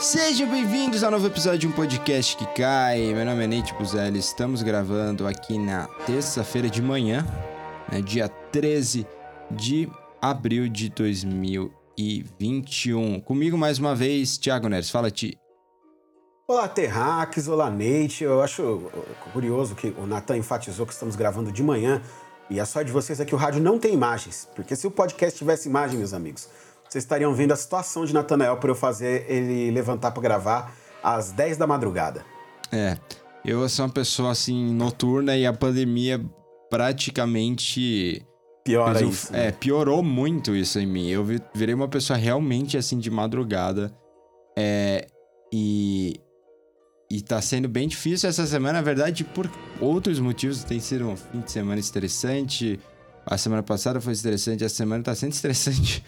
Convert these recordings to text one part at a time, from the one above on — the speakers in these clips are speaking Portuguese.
Sejam bem-vindos ao novo episódio de um podcast que cai. Meu nome é Nate Buzelli. Estamos gravando aqui na terça-feira de manhã, né, dia 13 de abril de 2021. Comigo mais uma vez, Thiago Neres. Fala, Ti. Olá, Terrax. Olá, Nate. Eu acho curioso que o Natan enfatizou que estamos gravando de manhã. E a sorte de vocês é que o rádio não tem imagens. Porque se o podcast tivesse imagem, meus amigos, vocês estariam vendo a situação de Natanael para eu fazer ele levantar para gravar às 10 da madrugada. É, eu sou uma pessoa assim noturna e a pandemia praticamente piora isso. Né? É, piorou muito isso em mim. Eu virei uma pessoa realmente assim de madrugada. É, e e tá sendo bem difícil essa semana, na verdade, por outros motivos. Tem sido um fim de semana estressante. A semana passada foi estressante, a semana tá sendo estressante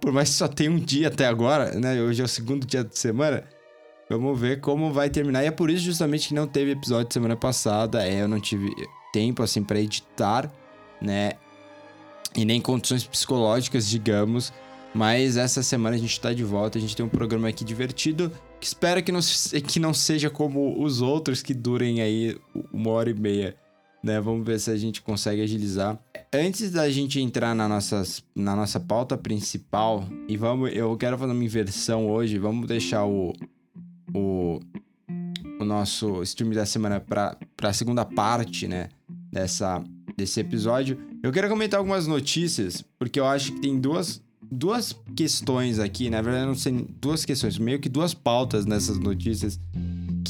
por mais que só tenha um dia até agora, né? Hoje é o segundo dia da semana. Vamos ver como vai terminar. E é por isso justamente que não teve episódio semana passada. É, eu não tive tempo assim para editar, né? E nem condições psicológicas, digamos. Mas essa semana a gente tá de volta, a gente tem um programa aqui divertido, que espero que não, que não seja como os outros que durem aí uma hora e meia né? Vamos ver se a gente consegue agilizar. Antes da gente entrar na, nossas, na nossa pauta principal, e vamos, eu quero fazer uma inversão hoje. Vamos deixar o, o, o nosso stream da semana para a segunda parte, né? Dessa, desse episódio. Eu quero comentar algumas notícias, porque eu acho que tem duas, duas questões aqui, na verdade, não sei, duas questões, meio que duas pautas nessas notícias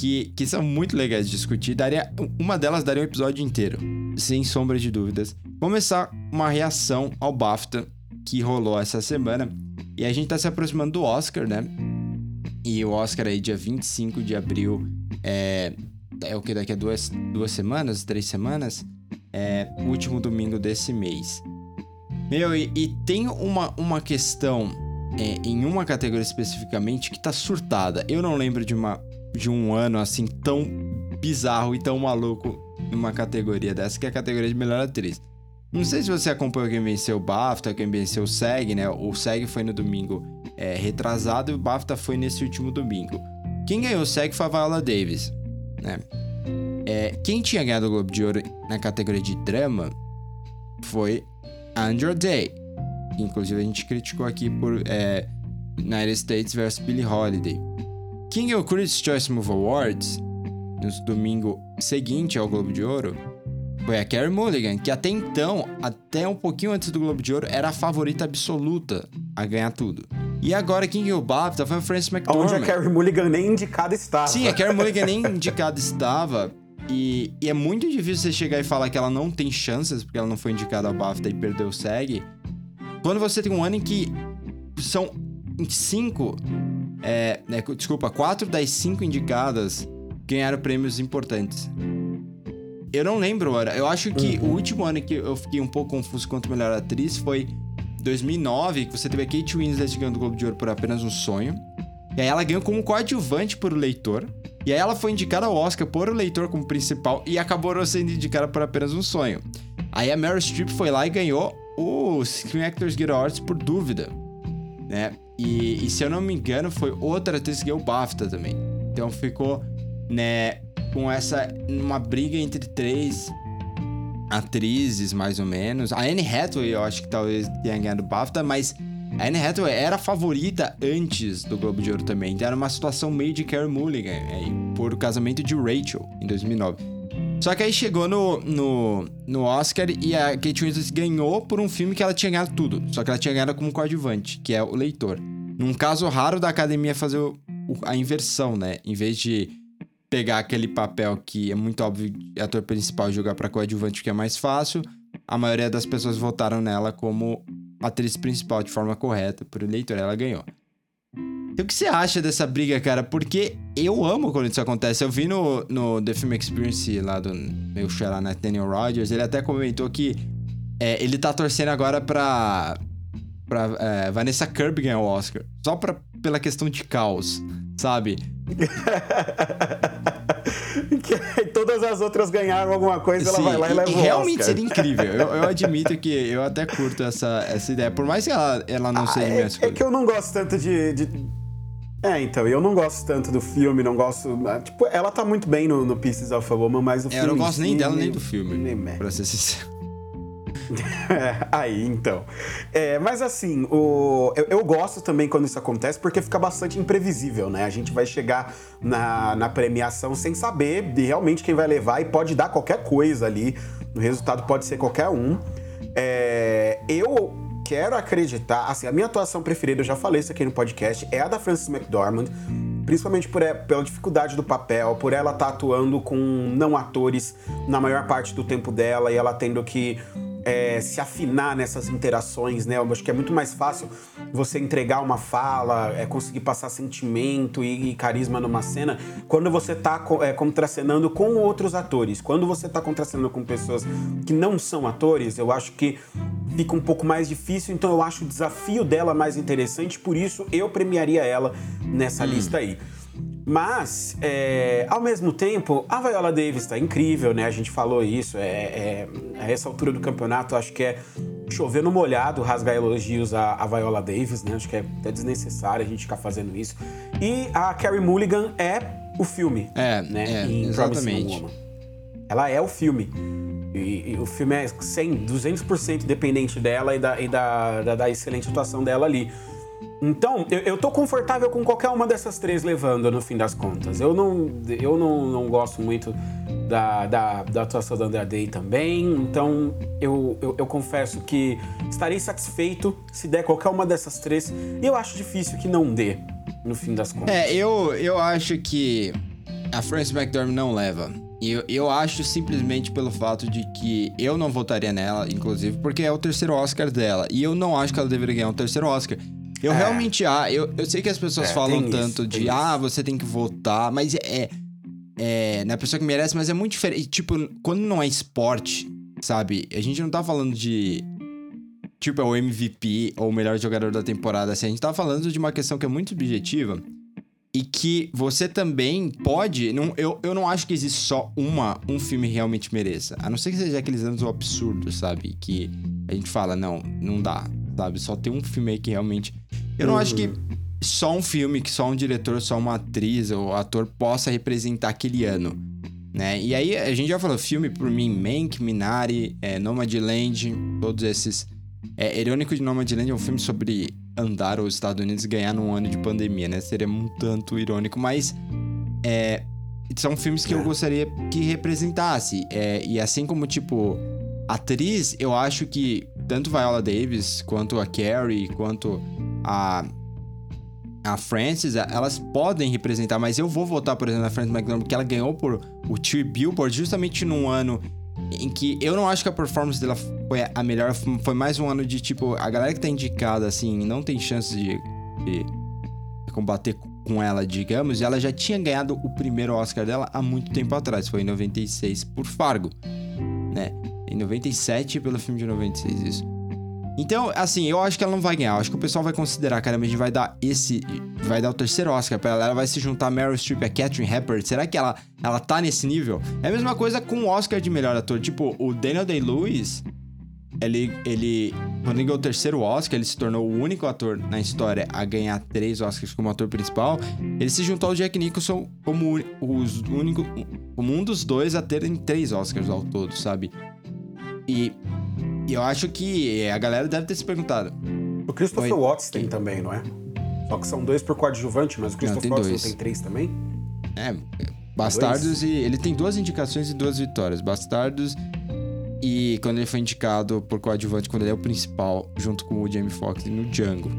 que, que são muito legais de discutir. Daria, uma delas daria um episódio inteiro, sem sombra de dúvidas. Começar uma reação ao BAFTA que rolou essa semana. E a gente tá se aproximando do Oscar, né? E o Oscar aí, dia 25 de abril, é, é o que daqui a duas, duas semanas, três semanas? É último domingo desse mês. Meu, e, e tem uma, uma questão é, em uma categoria especificamente que tá surtada. Eu não lembro de uma de um ano assim tão bizarro e tão maluco numa categoria dessa, que é a categoria de melhor atriz. Não sei se você acompanhou quem venceu o BAFTA, quem venceu o SEG, né? O SEG foi no domingo é, retrasado e o BAFTA foi nesse último domingo. Quem ganhou o SEG foi a Viola Davis, né? É, quem tinha ganhado o Globo de Ouro na categoria de drama foi Andrew Day. Inclusive a gente criticou aqui por é, United States vs Billie Holiday. Quem ganhou o Critics' Choice Movie Awards no domingo seguinte ao Globo de Ouro foi a Carey Mulligan, que até então, até um pouquinho antes do Globo de Ouro, era a favorita absoluta a ganhar tudo. E agora quem ganhou o BAFTA foi a Frances McDormand. Onde a Carey Mulligan nem indicada estava. Sim, a Carey Mulligan nem indicada estava. E, e, é muito difícil você chegar e falar que ela não tem chances, porque ela não foi indicada ao BAFTA e perdeu o SEG. Quando você tem um ano em que são cinco é, é, desculpa, quatro das cinco indicadas ganharam prêmios importantes. Eu não lembro, era. Eu acho que uhum. o último ano que eu fiquei um pouco confuso quanto melhor atriz foi 2009, que você teve a Kate Winslet ganhando o Globo de Ouro por apenas um sonho. E aí ela ganhou como coadjuvante por o leitor. E aí ela foi indicada ao Oscar por o leitor como principal e acabou sendo indicada por apenas um sonho. Aí a Meryl Streep foi lá e ganhou o Screen Actors Guild Awards por dúvida, né? E, e, se eu não me engano, foi outra atriz que ganhou o BAFTA também. Então ficou, né, com essa. uma briga entre três atrizes, mais ou menos. A Anne Hathaway, eu acho que talvez tenha ganhado o BAFTA, mas a Anne Hathaway era a favorita antes do Globo de Ouro também. Então era uma situação meio de Carey Mulligan, aí, por o casamento de Rachel, em 2009. Só que aí chegou no, no, no Oscar e a Kate Winslet ganhou por um filme que ela tinha ganhado tudo. Só que ela tinha ganhado como coadjuvante, que é O Leitor. Num caso raro da academia fazer o, a inversão, né? Em vez de pegar aquele papel que é muito óbvio ator principal e jogar para coadjuvante que é mais fácil, a maioria das pessoas votaram nela como atriz principal de forma correta por eleitor, ela ganhou. Então, o que você acha dessa briga, cara? Porque eu amo quando isso acontece. Eu vi no, no The Film Experience lá do meu xará Nathaniel Rogers, ele até comentou que é, ele tá torcendo agora pra pra é, Vanessa Kirby ganhar o Oscar. Só pra, pela questão de caos, sabe? que todas as outras ganharam alguma coisa, Sim, ela vai lá e, e leva o realmente seria incrível. Eu, eu, admito que eu até curto essa, essa ideia. Por mais que ela, ela não ah, seja é, minha É que eu não gosto tanto de, de É, então, eu não gosto tanto do filme, não gosto. Ah, tipo, ela tá muito bem no, no Pieces of a Woman, mas o É, filme. eu não gosto si nem dela nem do filme, me mete. pra ser sincero. É, aí, então. É, mas assim, o, eu, eu gosto também quando isso acontece, porque fica bastante imprevisível, né? A gente vai chegar na, na premiação sem saber de realmente quem vai levar e pode dar qualquer coisa ali. O resultado pode ser qualquer um. É, eu quero acreditar, assim, a minha atuação preferida, eu já falei isso aqui no podcast, é a da Frances McDormand. Principalmente por, e- pela dificuldade do papel, por ela estar atuando com não atores na maior parte do tempo dela e ela tendo que é, se afinar nessas interações, né? Eu acho que é muito mais fácil você entregar uma fala, é, conseguir passar sentimento e, e carisma numa cena quando você tá é, contracenando com outros atores. Quando você tá contracenando com pessoas que não são atores, eu acho que fica um pouco mais difícil, então eu acho o desafio dela mais interessante, por isso eu premiaria ela nessa lista aí. Mas, é, ao mesmo tempo, a Viola Davis tá incrível, né? A gente falou isso. É, é- a essa altura do campeonato, acho que é chover no molhado rasgar elogios à, à Viola Davis, né? Acho que é até desnecessário a gente ficar fazendo isso. E a Carrie Mulligan é o filme. É, né? é, exatamente. Ela é o filme. E, e o filme é 100, 200% dependente dela e, da, e da, da, da excelente atuação dela ali. Então, eu, eu tô confortável com qualquer uma dessas três levando, no fim das contas. Eu não, eu não, não gosto muito da, da, da atuação da Andrea Day também, então eu, eu, eu confesso que estarei satisfeito se der qualquer uma dessas três. E eu acho difícil que não dê, no fim das contas. É, eu, eu acho que a Frances McDormand não leva. E eu, eu acho simplesmente pelo fato de que eu não votaria nela, inclusive, porque é o terceiro Oscar dela. E eu não acho que ela deveria ganhar um terceiro Oscar. Eu É. realmente ah, eu, eu sei que as pessoas É, falam isso, tanto tem de isso. ah, você tem que votar, mas é. É, na pessoa que merece, mas é muito diferente. Tipo, quando não é esporte, sabe? A gente não tá falando de. Tipo, é o MVP ou o melhor jogador da temporada. Assim, a gente tá falando de uma questão que é muito subjetiva e que você também pode. Não, eu, eu não acho que existe só uma, um filme realmente mereça. A não ser que seja aqueles anos absurdos, sabe? Que a gente fala, não, não dá, sabe? Só tem um filme aí que realmente. Eu não acho que só um filme, que só um diretor, só uma atriz ou ator possa representar aquele ano. Né? E aí, a gente já falou, filme por mim, Mank, Minari, é, Nomadland, todos esses. É, Irônico de Nomadland é um filme sobre andar os Estados Unidos e ganhar num ano de pandemia, né? Seria um tanto irônico, mas é, são filmes que eu É. gostaria que representasse. É, e assim como, tipo, atriz, eu acho que tanto Viola Davis, quanto a Carrie, quanto a, a Frances, elas podem representar, mas eu vou votar, por exemplo, na Frances McDormand, porque ela ganhou por o Three Billboard justamente num ano em que eu não acho que a performance dela foi a melhor, foi mais um ano de tipo, a galera que tá indicada, assim, não tem chance de, de combater com ela, digamos, e ela já tinha ganhado o primeiro Oscar dela há muito tempo atrás, foi em 96 por Fargo, né? Em 97 pelo filme de 96, isso. Então, assim, eu acho que ela não vai ganhar. Eu acho que o pessoal vai considerar, caramba, a gente vai dar esse. Vai dar o terceiro Oscar pra ela. Ela vai se juntar a Meryl Streep e a Catherine Hepburn. Será que ela, ela tá nesse nível? É a mesma coisa com o Oscar de melhor ator. Tipo, o Daniel Day-Lewis, ele, ele. Quando ele ganhou o terceiro Oscar, ele se tornou o único ator na história a ganhar três Oscars como ator principal. Ele se juntou ao Jack Nicholson como os único, como um dos dois a terem três Oscars ao todo, sabe? E, e eu acho que a galera deve ter se perguntado. O Christopher Oi. Watts tem também, não é? Só que são dois por coadjuvante, mas o Christopher tem Watts dois. não tem três também? É, Bastardos e. Ele tem duas indicações e duas vitórias. Bastardos e quando ele foi indicado por coadjuvante, quando ele é o principal, junto com o Jamie Foxx no Django,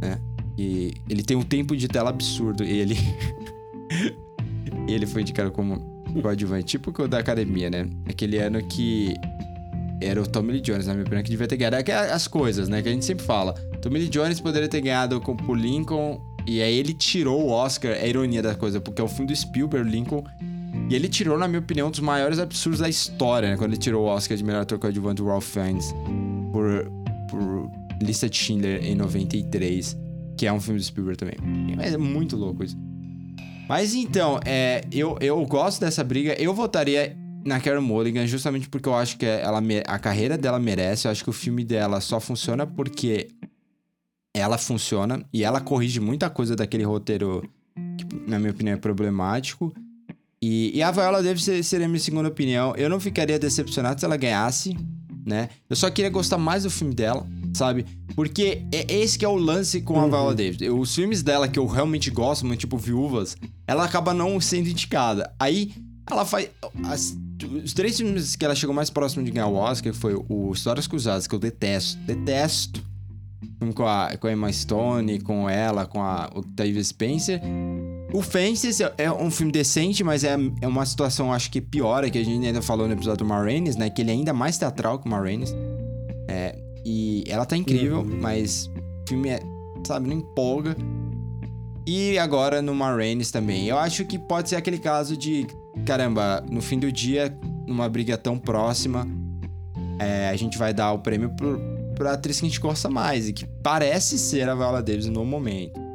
né? E ele tem um tempo de tela absurdo. E ele. e ele foi indicado como coadjuvante, tipo o da academia, né? Aquele ano que. Era o Tommy Lee Jones, na minha opinião, que devia ter ganhado. É é as coisas, né? Que a gente sempre fala. Tommy Lee Jones poderia ter ganhado com, por Lincoln. E aí ele tirou o Oscar. É a ironia da coisa, porque é o filme do Spielberg, Lincoln. E ele tirou, na minha opinião, um dos maiores absurdos da história, né? Quando ele tirou o Oscar de melhor ator coadjuvante do Ralph Fiennes por, por Lista de Schindler em 93, que é um filme do Spielberg também. Mas é muito louco isso. Mas então, é, eu, eu gosto dessa briga. Eu votaria na Carol Mulligan justamente porque eu acho que ela, a carreira dela merece. Eu acho que o filme dela só funciona porque ela funciona e ela corrige muita coisa daquele roteiro que, na minha opinião, é problemático. E, e a Viola Davis seria a minha segunda opinião. Eu não ficaria decepcionado se ela ganhasse, né? Eu só queria gostar mais do filme dela, sabe? Porque é esse que é o lance com a uhum. Viola Davis. Os filmes dela que eu realmente gosto, muito tipo Viúvas, ela acaba não sendo indicada. Aí ela faz. As, os três filmes que ela chegou mais próximo de ganhar o Oscar foi o Histórias Cruzadas, que eu detesto. Detesto com a, com a Emma Stone, com ela, com a Octavia Spencer. O Fences é um filme decente, mas é, é uma situação, acho que pior, é que a gente ainda falou no episódio do Marraines, né? Que ele é ainda mais teatral que o Marraines. É, e ela tá incrível, uhum. mas o filme é, sabe, não empolga. E agora no Marraines também. Eu acho que pode ser aquele caso de, caramba, no fim do dia, numa briga tão próxima, é, a gente vai dar o prêmio pro, pra atriz que a gente gosta mais e que parece ser a Viola Davis no momento.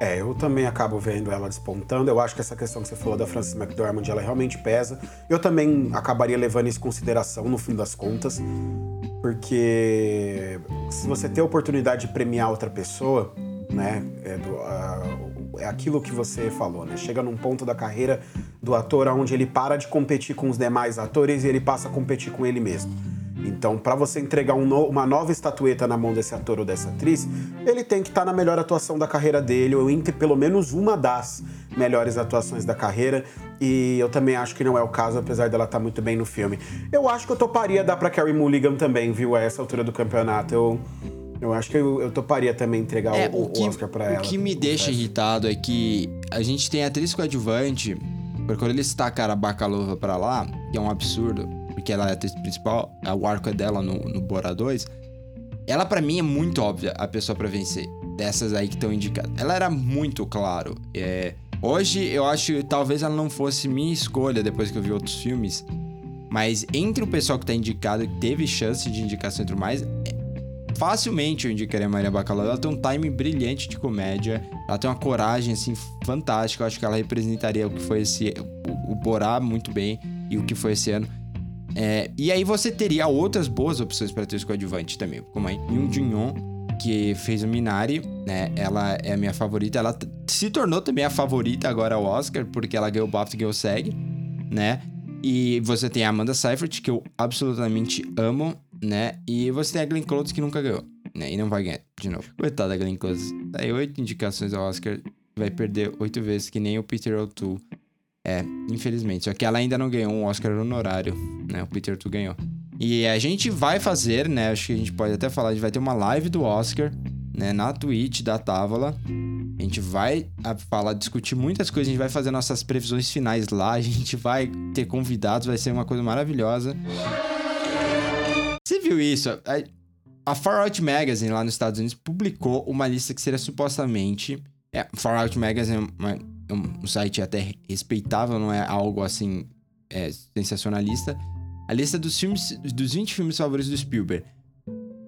É, eu também acabo vendo ela despontando. Eu acho que essa questão que você falou da Frances McDormand, ela realmente pesa. Eu também acabaria levando isso em consideração no fim das contas, porque se você tem a oportunidade de premiar outra pessoa, né, é, do, uh, é aquilo que você falou, né? Chega num ponto da carreira do ator onde ele para de competir com os demais atores e ele passa a competir com ele mesmo. Então, para você entregar um no, uma nova estatueta na mão desse ator ou dessa atriz, ele tem que estar tá na melhor atuação da carreira dele, ou entre pelo menos uma das melhores atuações da carreira. E eu também acho que não é o caso, apesar dela estar tá muito bem no filme. Eu acho que eu toparia dar pra Carrie Mulligan também, viu, a essa altura do campeonato. Eu. Eu acho que eu, eu toparia também entregar é, o, o, que, o Oscar pra ela. O que me deixa irritado é que a gente tem atriz coadjuvante, porque quando eles tacaram a Bacalova pra lá, que é um absurdo, porque ela é a atriz principal, o arco é dela no, no Bora 2. Ela, para mim, é muito óbvia a pessoa para vencer. Dessas aí que estão indicadas. Ela era muito claro. É... Hoje, eu acho que talvez ela não fosse minha escolha depois que eu vi outros filmes. Mas entre o pessoal que tá indicado e teve chance de indicação e tudo mais, é... facilmente eu indicaria Maria Bacalhau. Ela tem um time brilhante de comédia. Ela tem uma coragem, assim, fantástica. Eu acho que ela representaria o que foi esse... O Borá muito bem e o que foi esse ano. É, e aí você teria outras boas opções para ter coadjuvante também, como a Yoon Jin-yoon, que fez o Minari, né? Ela é a minha favorita. Ela se tornou também a favorita agora ao Oscar, porque ela ganhou o BAFTA e ganhou o SEG, né? E você tem a Amanda Seyfried, que eu absolutamente amo, né? E você tem a Glenn Close, que nunca ganhou, né? E não vai ganhar de novo. Coitada da Glenn Close. Aí oito indicações ao Oscar, vai perder oito vezes, que nem o Peter O'Toole. É, infelizmente. Só que ela ainda não ganhou um Oscar honorário, né? O Peter Tu ganhou. E a gente vai fazer, né? Acho que a gente pode até falar, a gente vai ter uma live do Oscar, né? Na Twitch da Távola. A gente vai falar, discutir muitas coisas, a gente vai fazer nossas previsões finais lá, a gente vai ter convidados, vai ser uma coisa maravilhosa. Viu isso? A Far Out Magazine lá nos Estados Unidos publicou uma lista que seria supostamente. É, Far Out Magazine é um site até respeitável, não é algo assim é, sensacionalista. A lista dos filmes, dos 20 filmes favoritos do Spielberg.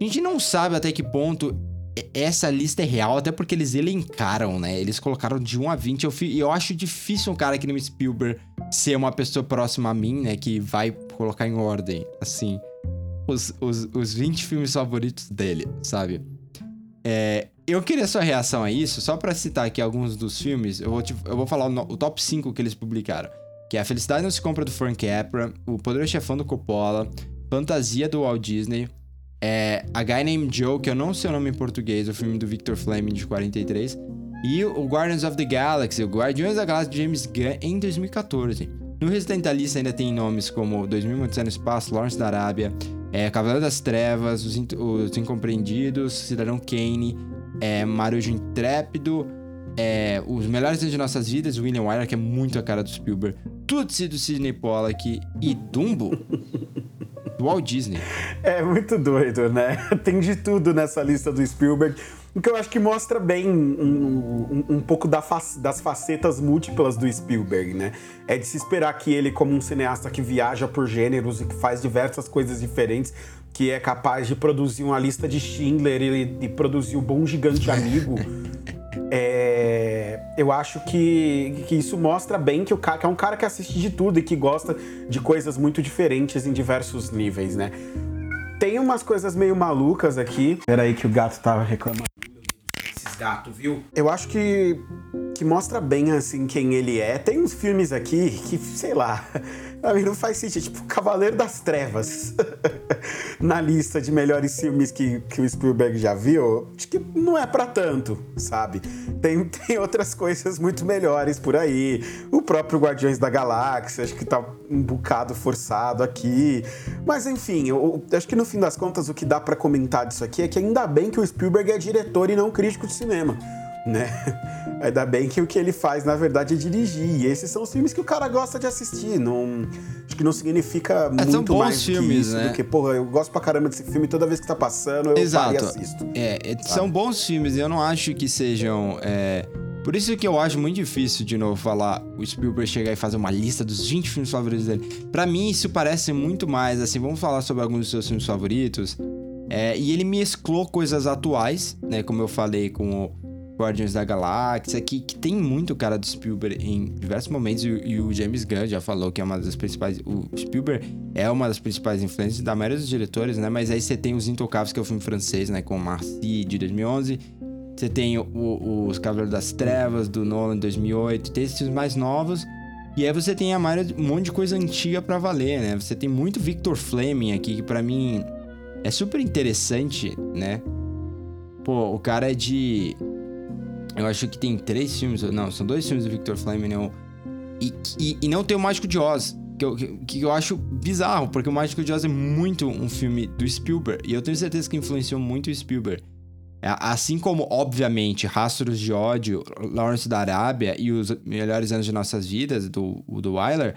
A gente não sabe até que ponto essa lista é real, até porque eles elencaram, né? Eles colocaram de 1 a 20. Eu, eu acho difícil um cara que nem Spielberg ser uma pessoa próxima a mim, né? Que vai colocar em ordem, assim, os, os, os 20 filmes favoritos dele, sabe? É, eu queria sua reação a isso, só para citar aqui alguns dos filmes, eu vou, te, eu vou falar o, o, top 5 que eles publicaram. Que é A Felicidade Não Se Compra, do Frank Capra, O Poderoso Chefão do Coppola, Fantasia, do Walt Disney, é, A Guy Named Joe, que eu não sei o nome em português, o filme do Victor Fleming, de 43, e o Guardians of the Galaxy, o Guardiões da Galáxia de James Gunn, em 2014. No restante da lista ainda tem nomes como 2000 no Espaço, Lawrence da Arábia, é, Cavaleiro das Trevas, Os, Os Incompreendidos, Cidadão Kane, é, Marujo Intrépido, é, Os Melhores Anos de Nossas Vidas, William Wyler, que é muito a cara do Spielberg, Tutsi do Sidney Pollack e Dumbo do Walt Disney. É muito doido, né? Tem de tudo nessa lista do Spielberg. O que eu acho que mostra bem um, um, um pouco da das facetas múltiplas do Spielberg, né? É de se esperar que ele, como um cineasta que viaja por gêneros e que faz diversas coisas diferentes, que é capaz de produzir uma lista de Schindler e, e produzir o Bom Gigante Amigo. é, eu acho que, que isso mostra bem que, o cara, que é um cara que assiste de tudo e que gosta de coisas muito diferentes em diversos níveis, né? Tem umas coisas meio malucas aqui. Peraí que o gato tava reclamando. gato, viu? Eu acho que que mostra bem assim quem ele é. Tem uns filmes aqui que, sei lá, pra mim não faz sentido. Tipo, Cavaleiro das Trevas. Na lista de melhores filmes que, que o Spielberg já viu, acho que não é para tanto, sabe? Tem, tem outras coisas muito melhores por aí. O próprio Guardiões da Galáxia, acho que tá um bocado forçado aqui. Mas enfim, eu, eu acho que no fim das contas o que dá para comentar disso aqui é que ainda bem que o Spielberg é diretor e não crítico de cinema né? Ainda bem que o que ele faz, na verdade, é dirigir. E esses são os filmes que o cara gosta de assistir. Não, acho que não significa é, muito mais filmes, que isso, né? do que, porra, eu gosto pra caramba desse filme toda vez que tá passando, eu Exato. paro e assisto. É, é são bons filmes eu não acho que sejam. É... Por isso que eu acho muito difícil, de novo, falar o Spielberg chegar e fazer uma lista dos 20 filmes favoritos dele. Para mim, isso parece muito mais assim. Vamos falar sobre alguns dos seus filmes favoritos. É, e ele mesclou coisas atuais, né? Como eu falei com o Guardiões da Galáxia, que, que tem muito cara do Spielberg em diversos momentos, e, e, o James Gunn já falou que é uma das principais. O Spielberg é uma das principais influências da maioria dos diretores, né? Mas aí você tem Os Intocáveis, que é o filme francês, né? Com Marcy de 2011. Você tem o, o, Os Cavaleiros das Trevas, do Nolan de 2008. Tem esses mais novos. E aí você tem a maioria, um monte de coisa antiga para valer, né? Você tem muito Victor Fleming aqui, que para mim é super interessante, né? Pô, o cara é de eu acho que tem três filmes, não, são dois filmes do Victor Fleming, né? E, e, e, não tem o Mágico de Oz, que eu, que eu acho bizarro, porque o Mágico de Oz é muito um filme do Spielberg, e eu tenho certeza que influenciou muito o Spielberg. Assim como, obviamente, Rastros de Ódio, Lawrence da Arábia e Os Melhores Anos de Nossas Vidas, do, do Wyler,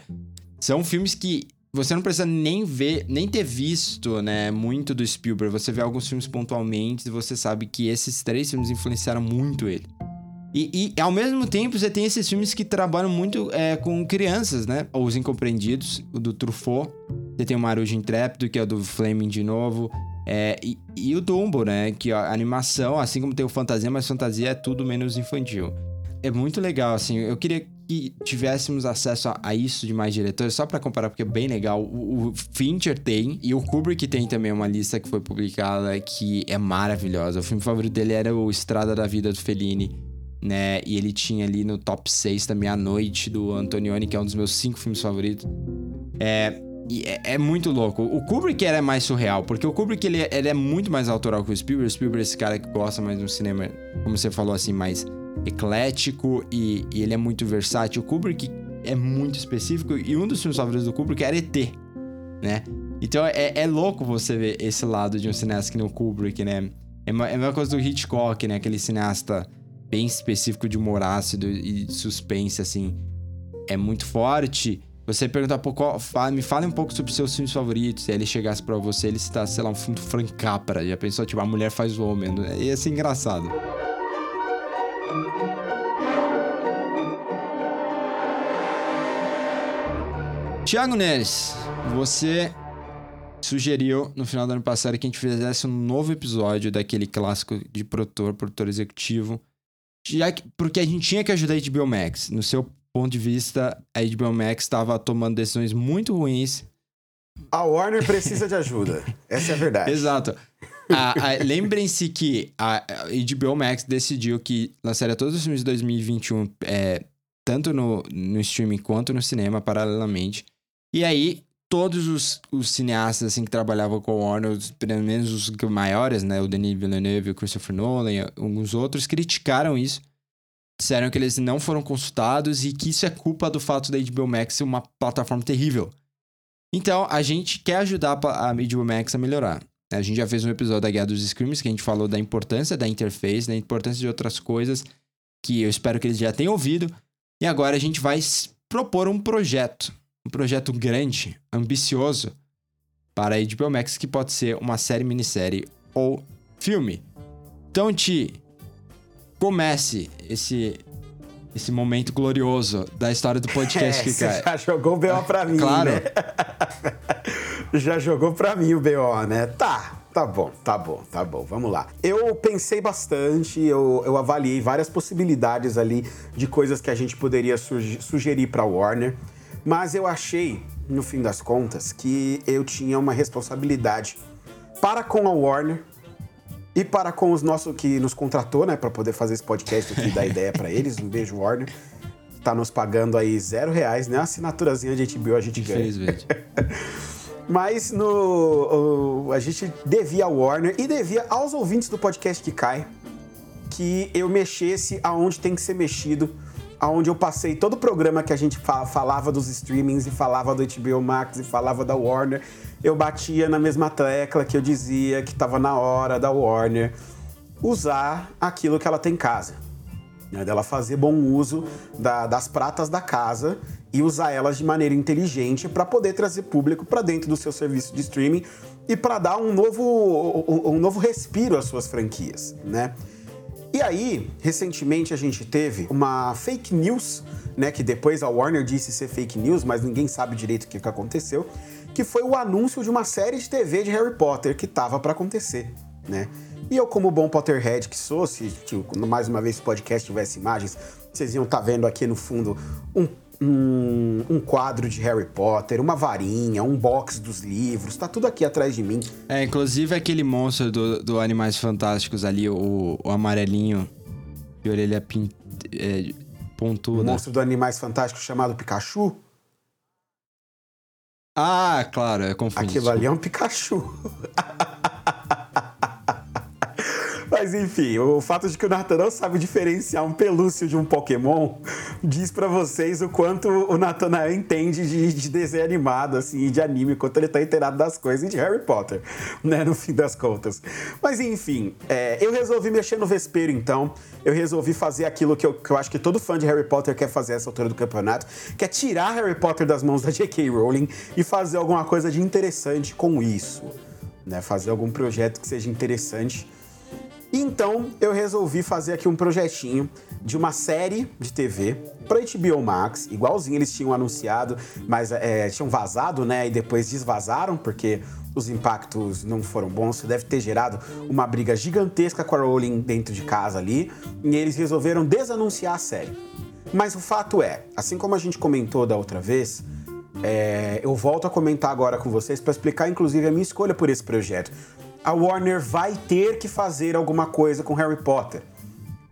são filmes que você não precisa nem ver, nem ter visto, né, muito do Spielberg. Você vê alguns filmes pontualmente e você sabe que esses três filmes influenciaram muito ele. E, e, ao mesmo tempo você tem esses filmes que trabalham muito é, com crianças, né? Os Incompreendidos, o do Truffaut. Você tem o Marujo Intrépido, que é o do Fleming de novo. É, e, e, o Dumbo, né? Que a animação, assim como tem o Fantasia, mas Fantasia é tudo menos infantil. É muito legal, assim. Eu queria que tivéssemos acesso a, a isso de mais diretores, só para comparar, porque é bem legal. O, o, Fincher tem, e o Kubrick tem também uma lista que foi publicada que é maravilhosa. O filme favorito dele era o Estrada da Vida do Fellini né? E ele tinha ali no top 6 também A Noite do Antonioni, que é um dos meus cinco filmes favoritos. É, é, é, muito louco. O Kubrick era mais surreal, porque o Kubrick ele, ele, é muito mais autoral que o Spielberg. O Spielberg é esse cara que gosta mais de um cinema, como você falou assim, mais eclético e, e, ele é muito versátil. O Kubrick é muito específico e um dos filmes favoritos do Kubrick era ET, né? Então é, é louco você ver esse lado de um cineasta que nem o Kubrick, né? É a mesma coisa do Hitchcock, né? Aquele cineasta bem específico de humor ácido e suspense, assim, é muito forte. Você perguntar, pô, qual, fala, me fale um pouco sobre seus filmes favoritos. E aí ele chegasse pra você, ele citasse, sei lá, um filme do Frank Capra. Já pensou, tipo, a mulher faz o homem. Né? Ia ser engraçado. Tiago Neres, você sugeriu no final do ano passado que a gente fizesse um novo episódio daquele clássico de produtor, produtor executivo, já que, porque a gente tinha que ajudar a HBO Max. No seu ponto de vista, a HBO Max estava tomando decisões muito ruins. A Warner precisa de ajuda. Essa é a verdade. Exato. Lembrem-se que a, HBO Max decidiu que lançaria todos os filmes de 2021, é, tanto no, no streaming quanto no cinema, paralelamente. E aí, todos os, os, cineastas assim que trabalhavam com o Warner, pelo menos os maiores, né, o Denis Villeneuve, o Christopher Nolan e alguns outros criticaram isso. Disseram que eles não foram consultados e que isso é culpa do fato da HBO Max ser uma plataforma terrível. Então, a gente quer ajudar a HBO Max a melhorar. A gente já fez um episódio da Guerra dos Screams que a gente falou da importância da interface, da importância de outras coisas que eu espero que eles já tenham ouvido. E agora a gente vai propor um projeto um projeto grande, ambicioso para a HBO Max que pode ser uma série, minissérie ou filme. Então, Ti, comece esse esse momento glorioso da história do podcast é, que cai. já jogou o BO pra mim, claro. né? já jogou pra mim o BO, né? Tá, Tá bom, tá bom, tá bom. Vamos lá. Eu pensei bastante, eu, eu avaliei várias possibilidades ali de coisas que a gente poderia sugerir para Warner. Mas eu achei, no fim das contas, que eu tinha uma responsabilidade para com a Warner E para com os nossos que nos contratou, né, para poder fazer esse podcast aqui, dar ideia para eles, um beijo, Warner. Tá nos pagando aí zero reais, né? A assinaturazinha de HBO a gente ganha. Infelizmente. Mas no, o, a gente devia ao Warner e devia aos ouvintes do podcast que cai que eu mexesse aonde tem que ser mexido, aonde eu passei todo o programa que a gente falava dos streamings e falava do HBO Max e falava da Warner, eu batia na mesma tecla que eu dizia que estava na hora da Warner usar aquilo que ela tem em casa. Né, dela fazer bom uso da, das pratas da casa e usar elas de maneira inteligente para poder trazer público para dentro do seu serviço de streaming e para dar um novo, um novo respiro às suas franquias, né? E aí, recentemente a gente teve uma fake news, né, que depois a Warner disse ser fake news, mas ninguém sabe direito o que, que aconteceu, que foi o anúncio de uma série de TV de Harry Potter que tava para acontecer, né? E eu, como bom Potterhead que sou, se tipo, mais uma vez o podcast tivesse imagens, vocês iam estar tá vendo aqui no fundo um um, um, quadro de Harry Potter, uma varinha, um box dos livros, tá tudo aqui atrás de mim. É, inclusive aquele monstro do, do Animais Fantásticos ali, o, o amarelinho, de orelha pin, é, pontuda. O monstro do Animais Fantásticos chamado Pikachu? Ah, claro, é confuso. Aquilo ali é um Pikachu. Mas enfim, o fato de que o Nathan não sabe diferenciar um pelúcio de um Pokémon diz para vocês o quanto o Nathanael entende de, de, desenho animado, assim, de anime, quanto ele tá inteirado das coisas e de Harry Potter, né, no fim das contas. Mas enfim, é, eu resolvi mexer no vespeiro então, eu resolvi fazer aquilo que eu, que eu acho que todo fã de Harry Potter quer fazer essa altura do campeonato, que é tirar Harry Potter das mãos da J.K. Rowling e fazer alguma coisa de interessante com isso. Né, fazer algum projeto que seja interessante então eu resolvi fazer aqui um projetinho de uma série de TV para HBO Max, igualzinho eles tinham anunciado, mas é, tinham vazado, né? E depois desvazaram porque os impactos não foram bons. Isso deve ter gerado uma briga gigantesca com a Rowling dentro de casa ali, e eles resolveram desanunciar a série. Mas o fato é, assim como a gente comentou da outra vez, é, eu volto a comentar agora com vocês para explicar, inclusive, a minha escolha por esse projeto a Warner vai ter que fazer alguma coisa com Harry Potter.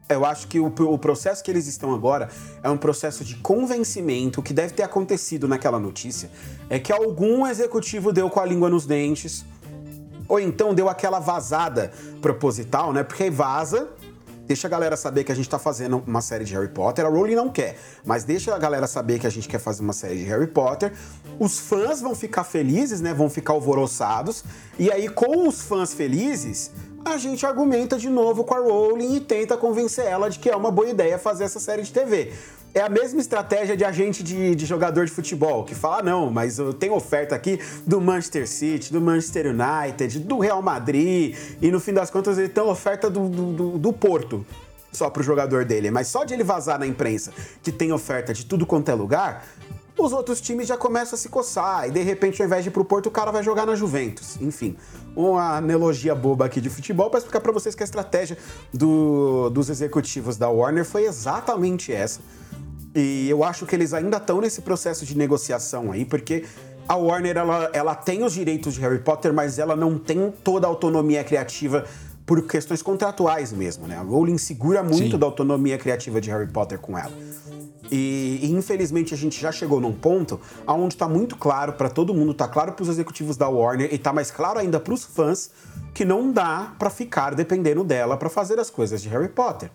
Eu acho que o, o, processo que eles estão agora é um processo de convencimento que deve ter acontecido naquela notícia. É que algum executivo deu com a língua nos dentes, ou então deu aquela vazada proposital, né? Porque vaza deixa a galera saber que a gente tá fazendo uma série de Harry Potter. A Rowling não quer, mas deixa a galera saber que a gente quer fazer uma série de Harry Potter. Os fãs vão ficar felizes, né? Vão ficar alvoroçados. E aí, com os fãs felizes, a gente argumenta de novo com a Rowling e tenta convencer ela de que é uma boa ideia fazer essa série de TV. É a mesma estratégia de agente de, de, jogador de futebol, que fala, não, mas eu tenho oferta aqui do Manchester City, do Manchester United, do Real Madrid, e no fim das contas ele tem oferta do, do, do Porto só pro jogador dele. Mas só de ele vazar na imprensa que tem oferta de tudo quanto é lugar, os outros times já começam a se coçar. E de repente, ao invés de ir pro Porto, o cara vai jogar na Juventus. Enfim, uma analogia boba aqui de futebol para explicar para vocês que a estratégia do, dos executivos da Warner foi exatamente essa e eu acho que eles ainda estão nesse processo de negociação aí, porque a Warner ela, ela tem os direitos de Harry Potter, mas ela não tem toda a autonomia criativa por questões contratuais mesmo, né? A Rowling segura muito Sim. da autonomia criativa de Harry Potter com ela. E, e, infelizmente a gente já chegou num ponto onde está muito claro para todo mundo, está claro para os executivos da Warner e está mais claro ainda para os fãs que não dá para ficar dependendo dela para fazer as coisas de Harry Potter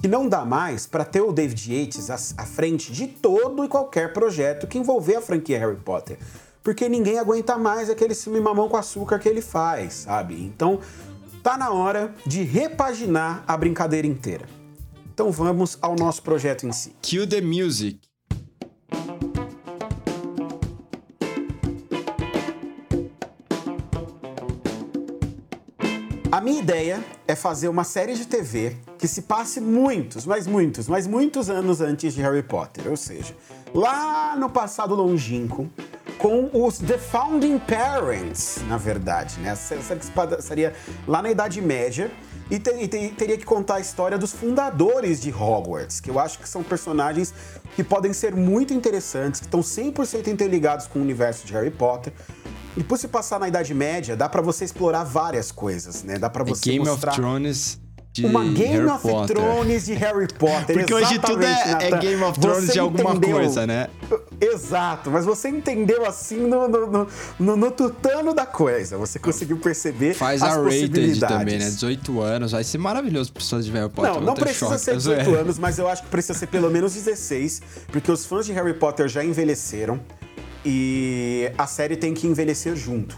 que não dá mais para ter o David Yates à, frente de todo e qualquer projeto que envolver a franquia Harry Potter. Porque ninguém aguenta mais aquele filme mamão com açúcar que ele faz, sabe? Então, tá na hora de repaginar a brincadeira inteira. Então vamos ao nosso projeto em si. Cue the music. A minha ideia é fazer uma série de TV que se passe muitos, mas muitos, mas muitos anos antes de Harry Potter. Ou seja, lá no passado longínquo, com os The Founding Parents, na verdade, né? Seria lá na Idade Média e, ter, e ter, teria que contar a história dos fundadores de Hogwarts, que eu acho que são personagens que podem ser muito interessantes, que estão 100% interligados com o universo de Harry Potter E por se passar na Idade Média, dá para você explorar várias coisas, né? Dá para É você Game mostrar of Thrones de uma Game Harry of Potter. Thrones de Harry Potter. Porque hoje tudo é, é. Game of Thrones Você de alguma entendeu? coisa, né? Exato, mas você entendeu assim no, no, no, no- no tutano da coisa. Você conseguiu perceber Faz as a rated também, né? 18 anos. Vai ser maravilhoso pra pessoas de Harry Potter. Não, não precisa choque. ser Eu 18 zoei. anos, mas eu acho que precisa ser pelo menos 16, porque os fãs de Harry Potter já envelheceram e a série tem que envelhecer junto,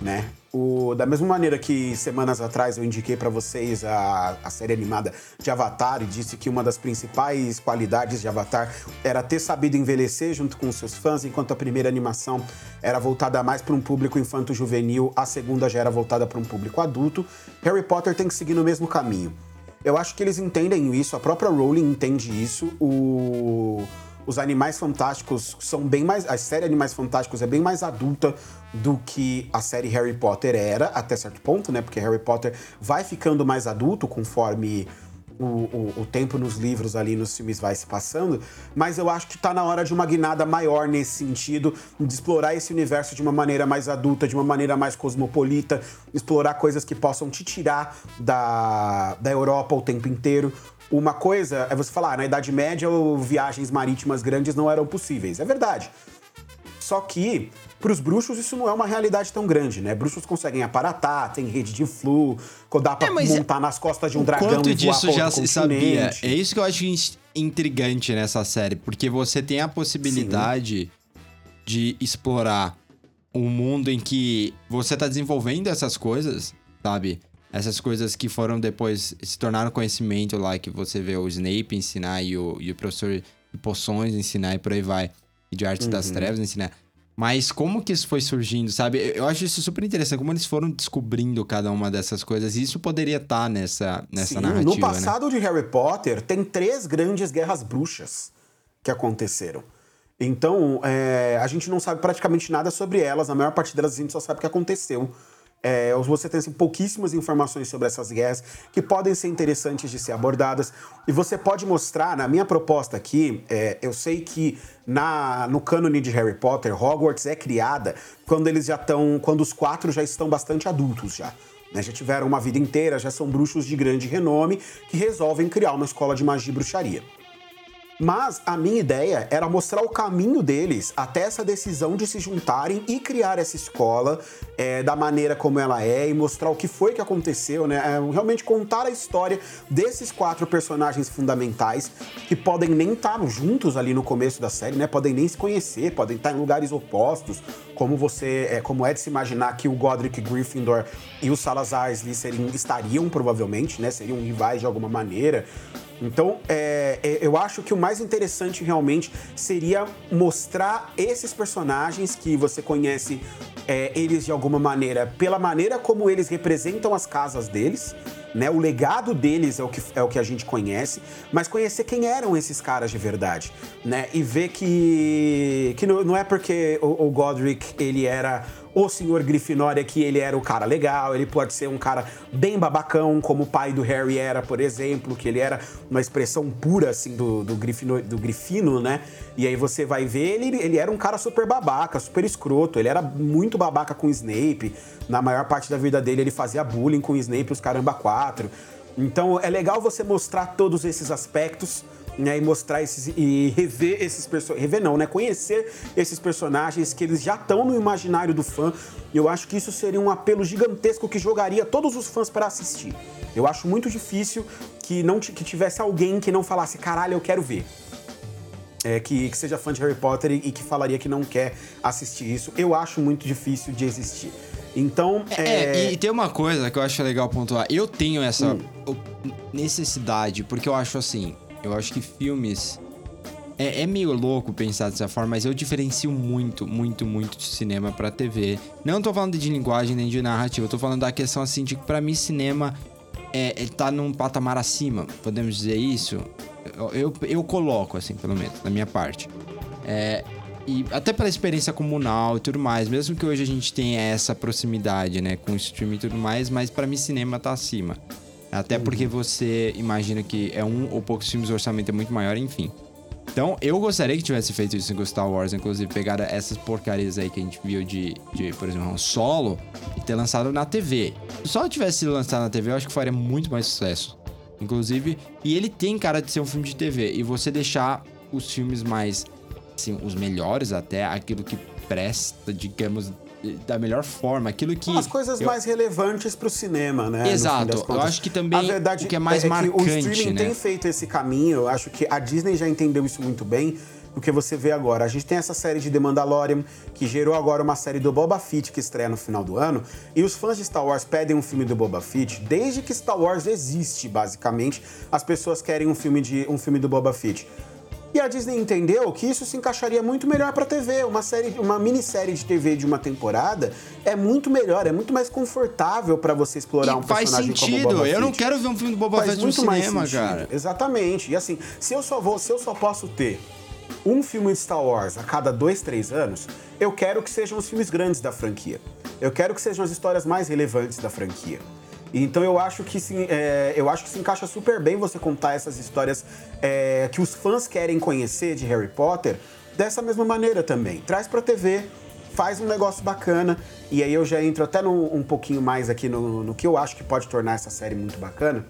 né? O, da mesma maneira que semanas atrás eu indiquei pra vocês a, a série animada de Avatar e disse que uma das principais qualidades de Avatar era ter sabido envelhecer junto com seus fãs, enquanto a primeira animação era voltada mais para um público infanto-juvenil, a segunda já era voltada para um público adulto. Harry Potter tem que seguir no mesmo caminho. Eu acho que eles entendem isso, a própria Rowling entende isso. O- Os Animais Fantásticos são bem mais. A série Animais Fantásticos é bem mais adulta do que a série Harry Potter era, até certo ponto, né? Porque Harry Potter vai ficando mais adulto conforme o, o- o tempo nos livros ali, nos filmes vai se passando, mas eu acho que tá na hora de uma guinada maior nesse sentido, de explorar esse universo de uma maneira mais adulta, de uma maneira mais cosmopolita, explorar coisas que possam te tirar da, da Europa o tempo inteiro. Uma coisa é você falar, "Ah, na Idade Média viagens marítimas grandes não eram possíveis. É verdade. Só que, pros bruxos, isso não é uma realidade tão grande, né? Bruxos conseguem aparatar, tem rede de flu, dá pra É, mas montar nas costas de um dragão quanto e disso já se sabia? É isso que eu acho in- intrigante nessa série, porque você tem a possibilidade de explorar um mundo em que você tá desenvolvendo essas coisas, sabe? Essas coisas que foram depois se tornaram conhecimento lá, que você vê o Snape ensinar e o, e o professor de poções ensinar e por aí vai. E de artes Uhum. das trevas ensinar. Mas como que isso foi surgindo, sabe? Eu- acho isso super interessante, como eles foram descobrindo cada uma dessas coisas. E isso poderia estar nessa, nessa Sim, narrativa, no né? passado de Harry Potter, tem três grandes guerras bruxas que aconteceram. Então, é, a gente não sabe praticamente nada sobre elas, a maior parte delas a gente só sabe o que aconteceu. É, você tem assim, pouquíssimas informações sobre essas guerras que podem ser interessantes de ser abordadas. E você pode mostrar, na minha proposta aqui, é, eu sei que na, no cânone de Harry Potter, Hogwarts é criada quando eles já estão. quando os quatro já estão bastante adultos já. né? Já tiveram uma vida inteira, já são bruxos de grande renome que resolvem criar uma escola de magia e bruxaria. Mas a minha ideia era mostrar o caminho deles até essa decisão de se juntarem e criar essa escola é, da maneira como ela é e mostrar o que foi que aconteceu, né? É, realmente contar a história desses quatro personagens fundamentais que podem nem estar juntos ali no começo da série, né? Podem nem se conhecer, podem estar em lugares opostos, como você, é, como é de se imaginar que o Godric Gryffindor e o Salazar Slytherin estariam provavelmente, né? Seriam rivais de alguma maneira. Então, é, é, eu acho que o mais interessante realmente seria mostrar esses personagens que você conhece é, eles de alguma maneira, pela maneira como eles representam as casas deles, né? O legado deles é o que, é o que a gente conhece, mas conhecer quem eram esses caras de verdade, né? E ver que, que não, não é porque o, o Godric ele era o senhor Grifinória que ele era o cara legal, ele pode ser um cara bem babacão, como o pai do Harry era, por exemplo, que ele era uma expressão pura, assim, do, do, grifino, do grifino, né? E aí você vai ver, ele, ele era um cara super babaca, super escroto, ele era muito babaca com o Snape, na maior parte da vida dele ele fazia bullying com o Snape, os caramba quatro. Então é legal você mostrar todos esses aspectos, né, e mostrar esses e rever esses personagens, rever não, né, conhecer esses personagens que eles já estão no imaginário do fã. Eu acho que isso seria um apelo gigantesco que jogaria todos os fãs para assistir. Eu acho muito difícil que não que tivesse alguém que não falasse, caralho, eu quero ver. É, que, que seja fã de Harry Potter e, e que falaria que não quer assistir isso. Eu acho muito difícil de existir. Então, É, e tem uma coisa que eu acho legal pontuar. Eu tenho essa Hum. necessidade, porque eu acho assim, eu acho que filmes. É, é meio louco pensar dessa forma, mas eu diferencio muito, muito, muito de cinema pra TV. Não tô falando de linguagem nem de narrativa, eu tô falando da questão assim de que pra mim cinema é, ele tá num patamar acima, podemos dizer isso? Eu, eu, eu coloco, assim, pelo menos, da minha parte. É, e até pela experiência comunal e tudo mais, mesmo que hoje a gente tenha essa proximidade, né, com o streaming e tudo mais, mas pra mim cinema tá acima. Até porque você imagina que é um ou poucos filmes, o orçamento é muito maior, enfim. Então, eu gostaria que tivesse feito isso com Star Wars, inclusive pegar essas porcarias aí que a gente viu de, de por exemplo, um solo e ter lançado na TV. Se só tivesse sido lançado na TV, eu acho que faria muito mais sucesso. Inclusive, e ele tem cara de ser um filme de TV. E você deixar os filmes mais, assim, os melhores até, aquilo que presta, digamos, da melhor forma, aquilo que. As coisas eu... mais relevantes para o cinema, né? Exato. Eu acho que também a verdade o que é mais é marcante, que o streaming né? tem feito esse caminho. Eu acho que a Disney já entendeu isso muito bem. O que você vê agora. A gente tem essa série de The Mandalorian, que gerou agora uma série do Boba Fett que estreia no final do ano. E os fãs de Star Wars pedem um filme do Boba Fett. Desde que Star Wars existe, basicamente, as pessoas querem um filme, de, um filme do Boba Fett. E a Disney entendeu que isso se encaixaria muito melhor para TV. Uma série, uma minissérie de TV de uma temporada é muito melhor, é muito mais confortável para você explorar e um personagem faz sentido. como Boba Eu não quero ver um filme do Boba faz Fett no cinema, cara. Exatamente. E assim, se eu só vou, se eu só posso ter um filme de Star Wars a cada dois, três anos, eu quero que sejam os filmes grandes da franquia. Eu quero que sejam as histórias mais relevantes da franquia. Então eu acho que se, é, eu acho que se encaixa super bem você contar essas histórias é, que os fãs querem conhecer de Harry Potter dessa mesma maneira também. Traz pra TV, faz um negócio bacana. E aí eu já entro até no, um pouquinho mais aqui no, no que eu acho que pode tornar essa série muito bacana.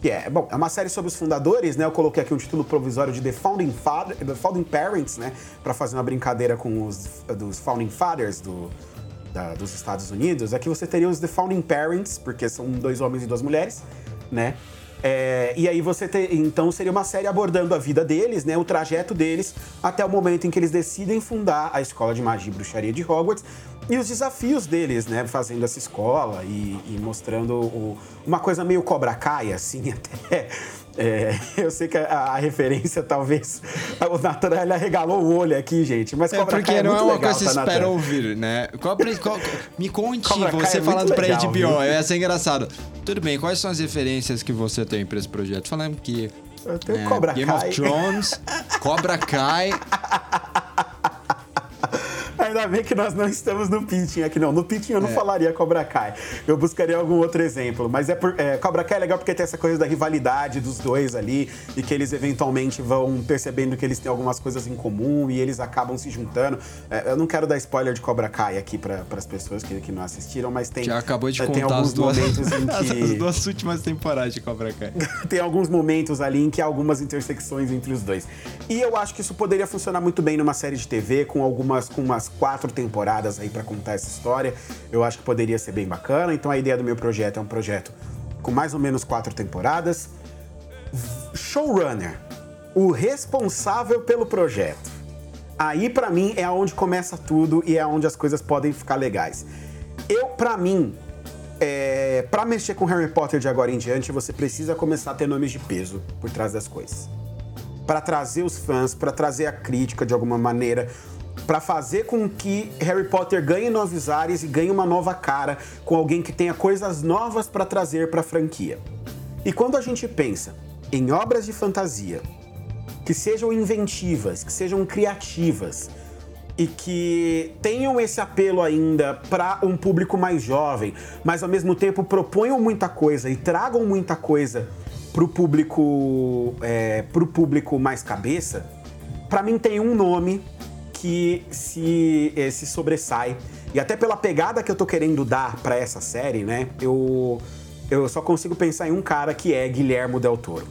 Que é, bom, é uma série sobre os fundadores, né? Eu coloquei aqui um título provisório de The Founding, Father, The Founding Parents, né? Pra fazer uma brincadeira com os dos Founding Fathers do, da, dos Estados Unidos, aqui você teria os The Founding Parents, porque são dois homens e duas mulheres, né? É, e aí você ter, então seria uma série abordando a vida deles, né, o trajeto deles até o momento em que eles decidem fundar a escola de magia e bruxaria de Hogwarts e os desafios deles, né, fazendo essa escola e, e mostrando o, uma coisa meio Cobra Kai, assim, até é, eu sei que a, a, referência, talvez. O Nathan ele arregalou o olho aqui, gente. Mas é porque é não é uma legal, coisa que você tá, espera ouvir, né? Qual, qual, me conte, Cobra você é falando pra legal, HBO, viu? ia ser engraçado. Tudo bem, quais são as referências que você tem pra esse projeto? Falando que. Eu tenho é, Cobra Game Kai. of Thrones, Cobra Kai. Ainda bem que nós não estamos no pitching aqui, não. No pitching eu não é. falaria Cobra Kai. Eu buscaria algum outro exemplo. Mas é, por, é Cobra Kai é legal porque tem essa coisa da rivalidade dos dois ali e que eles eventualmente vão percebendo que eles têm algumas coisas em comum e eles acabam se juntando. É, eu não quero dar spoiler de Cobra Kai aqui para as pessoas que, que não assistiram, mas tem. Já acabou de é, tem contar alguns duas, momentos em que. as duas últimas temporadas de Cobra Kai. tem alguns momentos ali em que há algumas intersecções entre os dois. E eu acho que isso poderia funcionar muito bem numa série de TV com algumas com umas quatro temporadas aí para contar essa história. Eu acho que poderia ser bem bacana. Então a ideia do meu projeto é um projeto com mais ou menos quatro temporadas. Showrunner, o responsável pelo projeto. Aí para mim é onde começa tudo e é onde as coisas podem ficar legais. Eu, para mim, é, para mexer com Harry Potter de agora em diante, você precisa começar a ter nomes de peso por trás das coisas. Para trazer os fãs, para trazer a crítica de alguma maneira, para fazer com que Harry Potter ganhe novos ares e ganhe uma nova cara com alguém que tenha coisas novas para trazer para a franquia. E quando a gente pensa em obras de fantasia que sejam inventivas, que sejam criativas e que tenham esse apelo ainda para um público mais jovem, mas ao mesmo tempo proponham muita coisa e tragam muita coisa para o público, é, público mais cabeça, para mim tem um nome que se, eh, se sobressai. E até pela pegada que eu tô querendo dar para essa série, né? Eu, eu só consigo pensar em um cara que é Guilhermo Del Toro.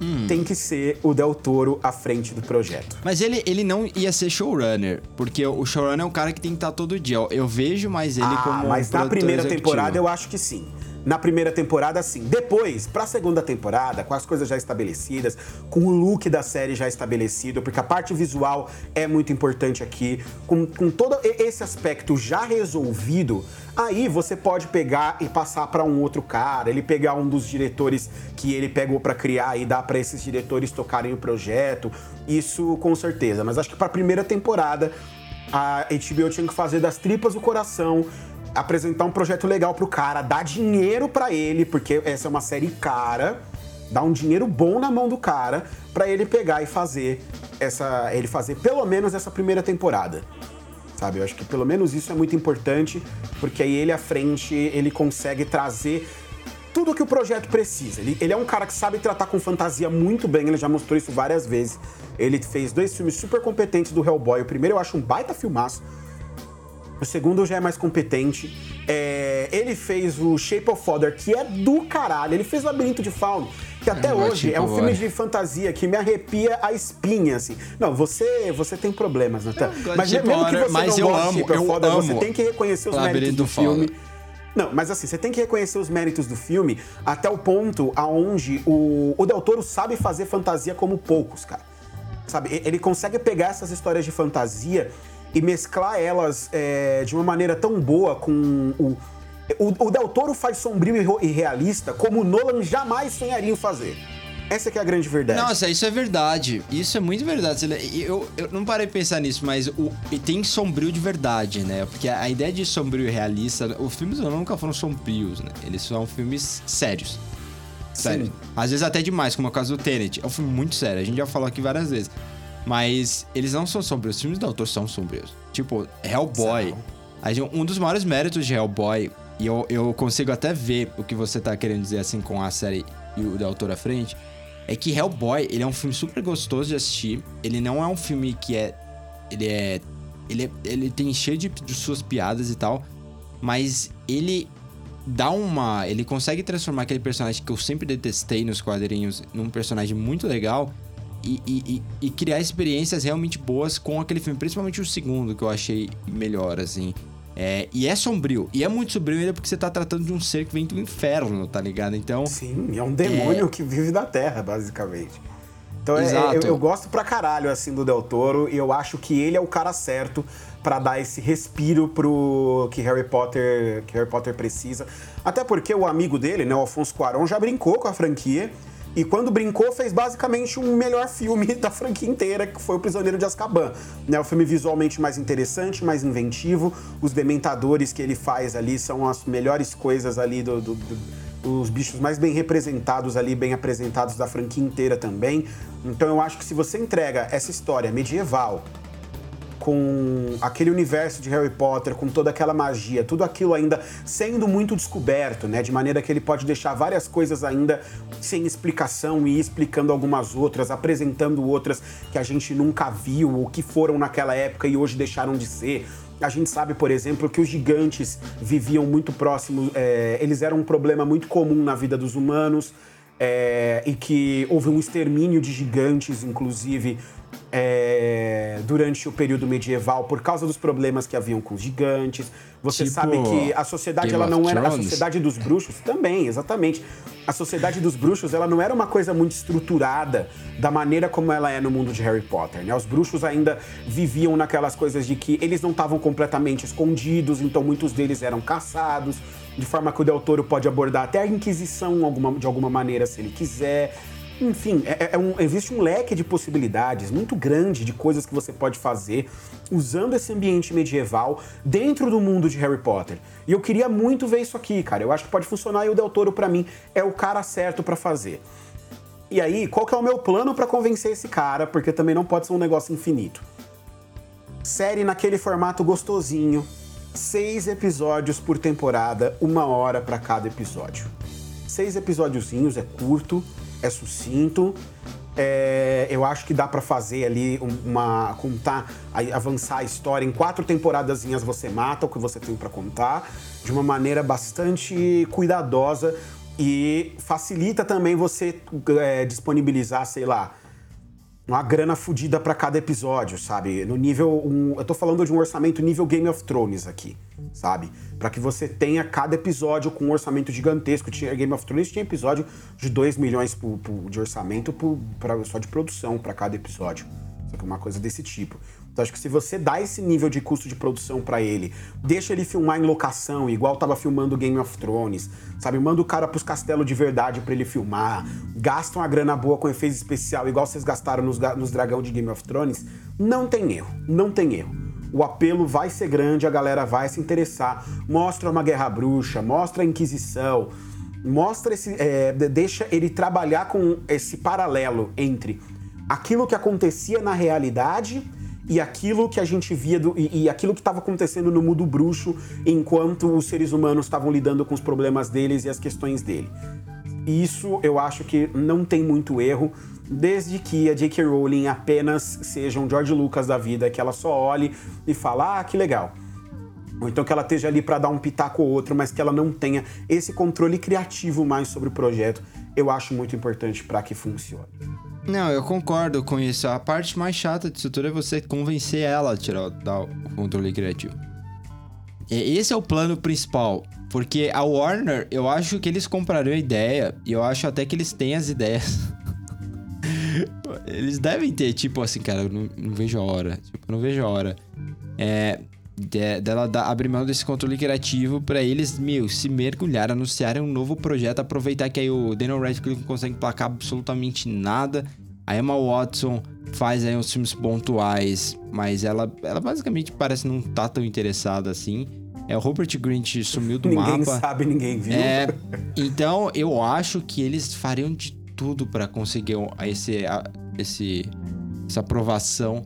Hum. Tem que ser o Del Toro à frente do projeto. Mas ele, ele não ia ser showrunner, porque o showrunner é um cara que tem que estar todo dia. Eu vejo mais ele ah, como. Mas um na primeira executivo. temporada eu acho que sim na primeira temporada, sim. Depois, pra segunda temporada, com as coisas já estabelecidas, com o look da série já estabelecido, porque a parte visual é muito importante aqui, com, com todo esse aspecto já resolvido, aí você pode pegar e passar para um outro cara, ele pegar um dos diretores que ele pegou para criar e dar para esses diretores tocarem o projeto. Isso com certeza. Mas acho que pra primeira temporada, a HBO tinha que fazer das tripas o coração apresentar um projeto legal pro cara, dar dinheiro para ele, porque essa é uma série cara, dar um dinheiro bom na mão do cara para ele pegar e fazer essa, ele fazer pelo menos essa primeira temporada. Sabe? Eu acho que pelo menos isso é muito importante, porque aí ele à frente, ele consegue trazer tudo que o projeto precisa. Ele, ele é um cara que sabe tratar com fantasia muito bem, ele já mostrou isso várias vezes. Ele fez dois filmes super competentes do Hellboy. O primeiro eu acho um baita filmaço. O segundo já é mais competente. É, ele fez o Shape of Water, que é do caralho. Ele fez o Labirinto de Fauno, que até é, hoje é um filme de fantasia que me arrepia a espinha, assim. Não, você, você tem problemas, Natan. Mas mesmo que você mas não goste de Shape of Water, você tem que reconhecer os méritos do filme. Não, mas assim, você tem que reconhecer os méritos do filme até o ponto aonde o, o Del Toro sabe fazer fantasia como poucos, cara. Sabe, ele consegue pegar essas histórias de fantasia e mesclar elas é, de uma maneira tão boa com o, o. O Del Toro faz sombrio e realista como o Nolan jamais sonharia em fazer. Essa que é a grande verdade. Nossa, isso é verdade. Isso é muito verdade. Eu, eu não parei de pensar nisso, mas o, tem sombrio de verdade, né? Porque a, ideia de sombrio e realista, os filmes nunca foram sombrios, né? Eles são filmes sérios. Sério. Às vezes até demais, como é o caso do Tenet. É um filme muito sério, a gente já falou aqui várias vezes. Mas eles não são sombrios, os filmes do autor são sombrios. Tipo, Hellboy. Um dos maiores méritos de Hellboy, e eu, eu consigo até ver o que você tá querendo dizer assim com a série e o do autor à frente, é que Hellboy, ele é um filme super gostoso de assistir. Ele não é um filme que é. Ele é. Ele, é, ele tem cheio de, de suas piadas e tal. Mas ele dá uma. Ele consegue transformar aquele personagem que eu sempre detestei nos quadrinhos num personagem muito legal. E, e, e, criar experiências realmente boas com aquele filme, principalmente o segundo, que eu achei melhor, assim. É, e é sombrio. E é muito sombrio ainda porque você tá tratando de um ser que vem do inferno, tá ligado? Então. Sim, é um demônio é... que vive da terra, basicamente. Então é, é eu, eu, gosto pra caralho assim do Del Toro e eu acho que ele é o cara certo para dar esse respiro pro que Harry Potter que Harry Potter precisa. Até porque o amigo dele, né, o Alfonso Cuarón, já brincou com a franquia e quando brincou, fez basicamente um melhor filme da franquia inteira, que foi O Prisioneiro de Azkaban. Né, o filme visualmente mais interessante, mais inventivo. Os dementadores que ele faz ali são as melhores coisas ali do, do, do os bichos mais bem representados ali, bem apresentados da franquia inteira também. Então eu acho que se você entrega essa história medieval, com aquele universo de Harry Potter, com toda aquela magia, tudo aquilo ainda sendo muito descoberto, né? De maneira que ele pode deixar várias coisas ainda sem explicação e explicando algumas outras, apresentando outras que a gente nunca viu ou que foram naquela época e hoje deixaram de ser. A gente sabe, por exemplo, que os gigantes viviam muito próximos, é, eles eram um problema muito comum na vida dos humanos. É, e que houve um extermínio de gigantes, inclusive, é, durante o período medieval por causa dos problemas que haviam com os gigantes. Você tipo sabe que a sociedade Game ela não era a sociedade dos bruxos também, exatamente. A sociedade dos bruxos ela não era uma coisa muito estruturada da maneira como ela é no mundo de Harry Potter. Né? Os bruxos ainda viviam naquelas coisas de que eles não estavam completamente escondidos, então muitos deles eram caçados, de forma que o Del Toro pode abordar até a Inquisição alguma, de alguma maneira se ele quiser. Enfim, é, é, é um, existe um leque de possibilidades muito grande de coisas que você pode fazer usando esse ambiente medieval dentro do mundo de Harry Potter. E eu queria muito ver isso aqui, cara. Eu acho que pode funcionar e o Del Toro, para mim, é o cara certo para fazer. E aí, qual que é o meu plano para convencer esse cara? Porque também não pode ser um negócio infinito. Série naquele formato gostosinho, seis episódios por temporada, uma hora para cada episódio. Seis episódiozinhos, é curto, é sucinto. É, eu acho que dá para fazer ali uma contar, avançar a história em quatro temporadazinhas você mata o que você tem para contar de uma maneira bastante cuidadosa e facilita também você é, disponibilizar, sei lá, uma grana fodida para cada episódio, sabe? No nível. Um, eu tô falando de um orçamento nível Game of Thrones aqui, sabe? Para que você tenha cada episódio com um orçamento gigantesco. Tinha, Game of Thrones tinha episódio de 2 milhões por, por, de orçamento por, pra, só de produção para cada episódio. Só que uma coisa desse tipo. Então acho que se você dá esse nível de custo de produção para ele, deixa ele filmar em locação, igual tava filmando Game of Thrones, sabe? Manda o cara pros castelos de verdade para ele filmar, gasta uma grana boa com efeito especial, igual vocês gastaram nos, nos dragão de Game of Thrones, não tem erro, não tem erro. O apelo vai ser grande, a galera vai se interessar. Mostra uma guerra bruxa, mostra a Inquisição, mostra esse. É, deixa ele trabalhar com esse paralelo entre aquilo que acontecia na realidade e aquilo que a gente via do, e, e aquilo que estava acontecendo no mundo bruxo enquanto os seres humanos estavam lidando com os problemas deles e as questões dele. Isso eu acho que não tem muito erro, desde que a J.K. Rowling apenas seja um George Lucas da vida, que ela só olhe e fala: ah, que legal. Ou então que ela esteja ali para dar um pitaco ou outro, mas que ela não tenha esse controle criativo mais sobre o projeto, eu acho muito importante para que funcione. Não, eu concordo com isso. A parte mais chata disso tudo é você convencer ela a tirar o controle criativo. Esse é o plano principal. Porque a Warner, eu acho que eles comprariam a ideia. E eu acho até que eles têm as ideias. eles devem ter, tipo assim, cara, eu não, não vejo a hora. Tipo, eu não vejo a hora. É, de, dela dar, abrir mão desse controle criativo para eles, meu, se mergulhar, anunciarem um novo projeto, aproveitar que aí o Daniel Radcliffe não consegue placar absolutamente nada. A Emma Watson faz aí uns filmes pontuais, mas ela, ela basicamente parece não tá tão interessada assim. É, o Rupert Grint sumiu do ninguém mapa. Ninguém sabe, ninguém viu. É, então, eu acho que eles fariam de tudo para conseguir esse, esse, essa aprovação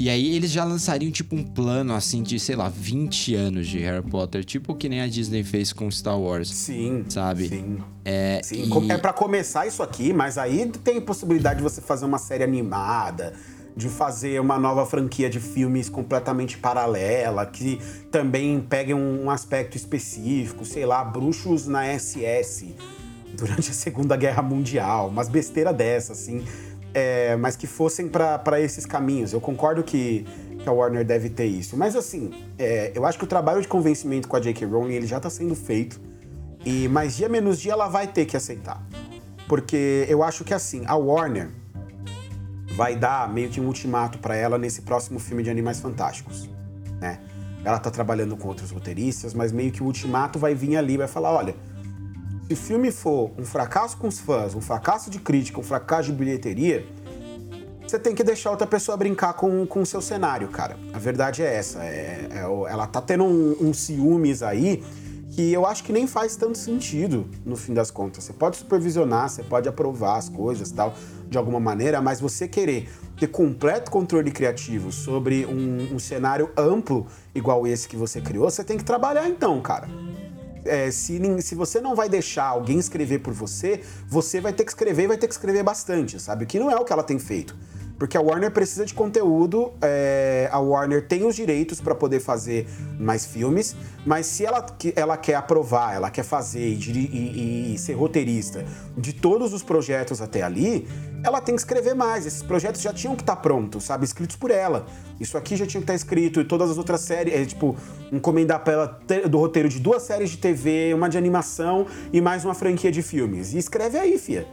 e aí eles já lançariam tipo um plano assim de, sei lá, 20 anos de Harry Potter, tipo o que nem a Disney fez com Star Wars. Sim. Sabe? Sim. É, sim. E... é para começar isso aqui, mas aí tem possibilidade de você fazer uma série animada, de fazer uma nova franquia de filmes completamente paralela, que também pegue um aspecto específico, sei lá, bruxos na SS durante a Segunda Guerra Mundial, umas besteira dessa, assim é, mas que fossem para esses caminhos. Eu concordo que, que, a Warner deve ter isso. Mas assim, é, eu acho que o trabalho de convencimento com a J.K. Rowling ele já está sendo feito. E mais dia menos dia ela vai ter que aceitar. Porque eu acho que assim, a Warner vai dar meio que um ultimato para ela nesse próximo filme de Animais Fantásticos, né? Ela tá trabalhando com outros roteiristas, mas meio que o ultimato vai vir ali, vai falar, olha, se o filme for um fracasso com os fãs, um fracasso de crítica, um fracasso de bilheteria, você tem que deixar outra pessoa brincar com o seu cenário, cara. A verdade é essa. É, é, ela tá tendo um, um ciúmes aí que eu acho que nem faz tanto sentido no fim das contas. Você pode supervisionar, você pode aprovar as coisas tal, de alguma maneira, mas você querer ter completo controle criativo sobre um, um cenário amplo igual esse que você criou, você tem que trabalhar então, cara é, se, se você não vai deixar alguém escrever por você, você vai ter que escrever e vai ter que escrever bastante, sabe? Que não é o que ela tem feito. Porque a Warner precisa de conteúdo, é, a Warner tem os direitos para poder fazer mais filmes, mas se ela, ela quer aprovar, ela quer fazer e, e, e ser roteirista de todos os projetos até ali, ela tem que escrever mais. Esses projetos já tinham que estar tá prontos, sabe? Escritos por ela. Isso aqui já tinha que estar tá escrito e todas as outras séries, é, tipo, encomendar para ela do roteiro de duas séries de TV, uma de animação e mais uma franquia de filmes. E escreve aí, fia.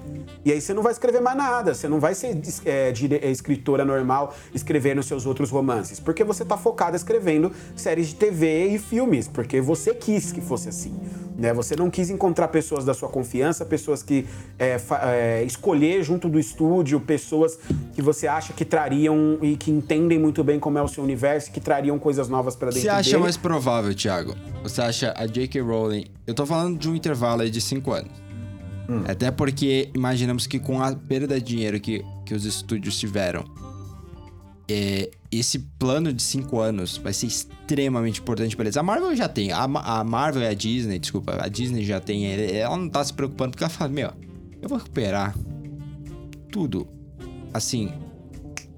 E aí você não vai escrever mais nada, você não vai ser é, é, escritora normal escrevendo seus outros romances, porque você tá focada escrevendo séries de TV e filmes, porque você quis que fosse assim. Né? Você não quis encontrar pessoas da sua confiança, pessoas que é, é, escolher junto do estúdio, pessoas que você acha que trariam e que entendem muito bem como é o seu universo, que trariam coisas novas para dentro Você acha dele. mais provável, Thiago? Você acha a J.K. Rowling? Eu tô falando de um intervalo aí de 5 anos. Hum. Até porque imaginamos que com a perda de dinheiro que, que os estúdios tiveram, é, esse plano de cinco anos vai ser extremamente importante para eles. A Marvel já tem, a, a, Marvel e a Disney, desculpa, a Disney já tem, ela não tá se preocupando porque ela fala, meu, eu vou recuperar tudo, assim,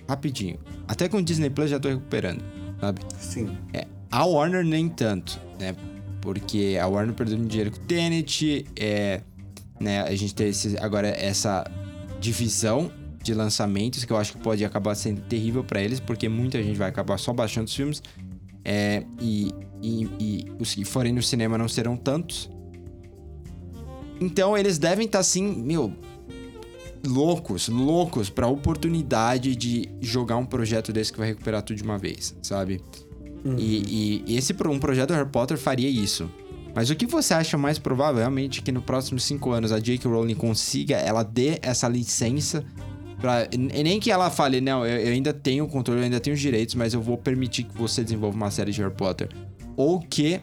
rapidinho. Até com o Disney Plus já tô recuperando, sabe? Sim. É, a Warner nem tanto, né? Porque a Warner perdeu dinheiro com o Tenet, é, né? A gente tem esse, agora essa divisão de lançamentos, que eu acho que pode acabar sendo terrível para eles, porque muita gente vai acabar só baixando os filmes. É, e, e, e, os que forem no cinema não serão tantos. Então eles devem estar tá, assim, meu, loucos, loucos pra oportunidade de jogar um projeto desse que vai recuperar tudo de uma vez, sabe? Uhum. E, e, esse um projeto Harry Potter faria isso. Mas o que você acha mais provável realmente que no próximos cinco anos a J.K. Rowling consiga, ela dê essa licença Pra, nem que ela fale, não, eu, eu, ainda tenho o controle, eu ainda tenho os direitos, mas eu vou permitir que você desenvolva uma série de Harry Potter. Ou que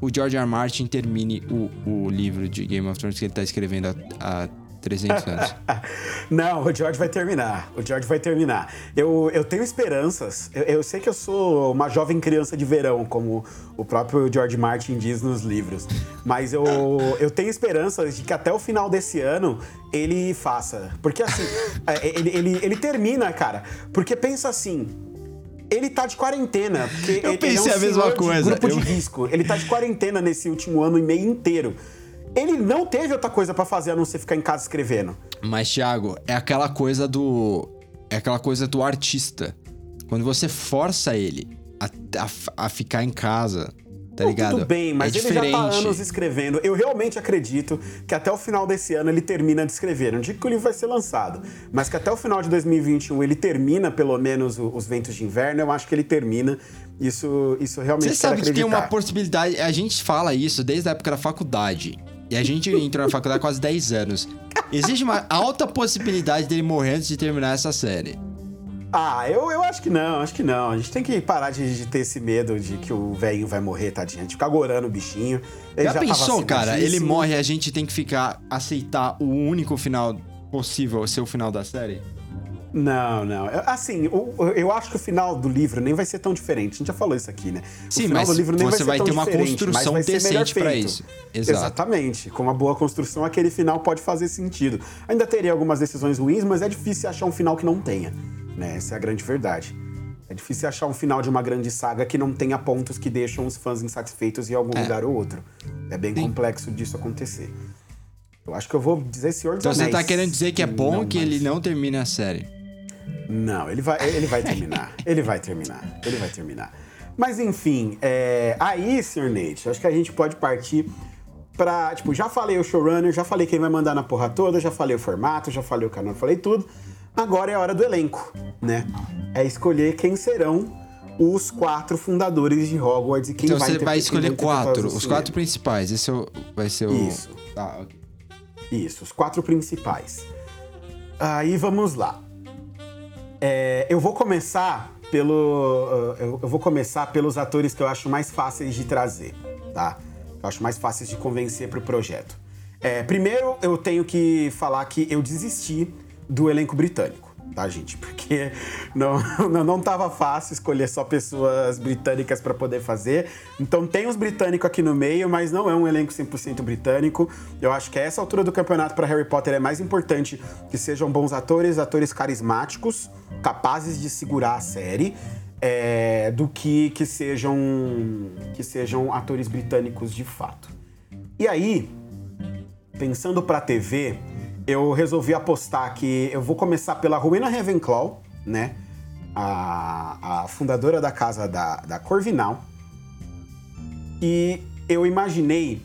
o George R. R. Martin termine o, o livro de Game of Thrones que ele tá escrevendo há, há 300 anos. Não, o George vai terminar. O George vai terminar. Eu, eu tenho esperanças. Eu, eu, sei que eu sou uma jovem criança de verão, como o próprio George Martin diz nos livros. Mas eu, eu tenho esperanças de que até o final desse ano ele faça. Porque assim, é, ele, ele, ele termina, cara. Porque pensa assim. Ele tá de quarentena. Porque eu pensei é um a mesma coisa. grupo eu... de risco. Ele tá de quarentena nesse último ano e meio inteiro ele não teve outra coisa para fazer a não ser ficar em casa escrevendo. Mas, Thiago, é aquela coisa do. É aquela coisa do artista. Quando você força ele a, a, a ficar em casa, tá ligado? Tudo bem, mas é ele diferente. já tá anos escrevendo. Eu realmente acredito que até o final desse ano ele termina de escrever. Não digo que o livro vai ser lançado, mas que até o final de 2021 ele termina, pelo menos, os Ventos de Inverno. Eu acho que ele termina. Isso, isso realmente Você sabe que tem uma possibilidade. A gente fala isso desde a época da faculdade. E a gente entrou na faculdade há quase 10 anos. Existe uma alta possibilidade dele morrer antes de terminar essa série. Ah, eu, eu acho que não, acho que não. A gente tem que parar de, de ter esse medo de que o velhinho vai morrer, tadinho. Gente ficar gorando o bichinho. Ele já, já pensou, cara? Ele morre e a gente tem que ficar, aceitar o único final possível ser o final da série? Não, não. Assim, eu, eu, acho que o final do livro nem vai ser tão diferente. A gente já falou isso aqui, né? O Sim, mas você vai, vai ter uma construção decente para isso. Exato. Exatamente. Com uma boa construção, aquele final pode fazer sentido. Ainda teria algumas decisões ruins, mas é difícil achar um final que não tenha. Né? Essa é a grande verdade. É difícil achar um final de uma grande saga que não tenha pontos que deixam os fãs insatisfeitos em algum é. lugar ou outro. É bem Sim. complexo disso acontecer. Eu acho que eu vou dizer Senhor dos Então você tá querendo dizer que é bom não, que mas... ele não termine a série? Não, ele vai, ele vai terminar. ele vai terminar. Ele vai terminar. Mas enfim, é... aí, Sr. Nate, acho que a gente pode partir pra. Tipo, já falei o showrunner, já falei quem vai mandar na porra toda, já falei o formato, já falei o canal, falei tudo. Agora é a hora do elenco, né? É escolher quem serão os quatro fundadores de Hogwarts e quem então vai Então você vai escolher quatro, os quatro principais. Esse é vai ser o. Isso. Tá, ok. Isso, os quatro principais. Aí vamos lá. É, eu vou começar pelo. Uh, eu, vou começar pelos atores que eu acho mais fáceis de trazer, tá? Eu acho mais fáceis de convencer para o projeto. É, primeiro, eu tenho que falar que eu desisti do elenco britânico tá, gente? Porque não, não, tava fácil escolher só pessoas britânicas para poder fazer. Então tem os britânicos aqui no meio, mas não é um elenco 100% britânico. Eu acho que a essa altura do campeonato para Harry Potter é mais importante que sejam bons atores, atores carismáticos, capazes de segurar a série. É, do que que sejam que sejam atores britânicos de fato. E aí, pensando para TV, eu resolvi apostar que eu vou começar pela Rowena Ravenclaw, né? A, a fundadora da casa da, da Corvinal. E eu imaginei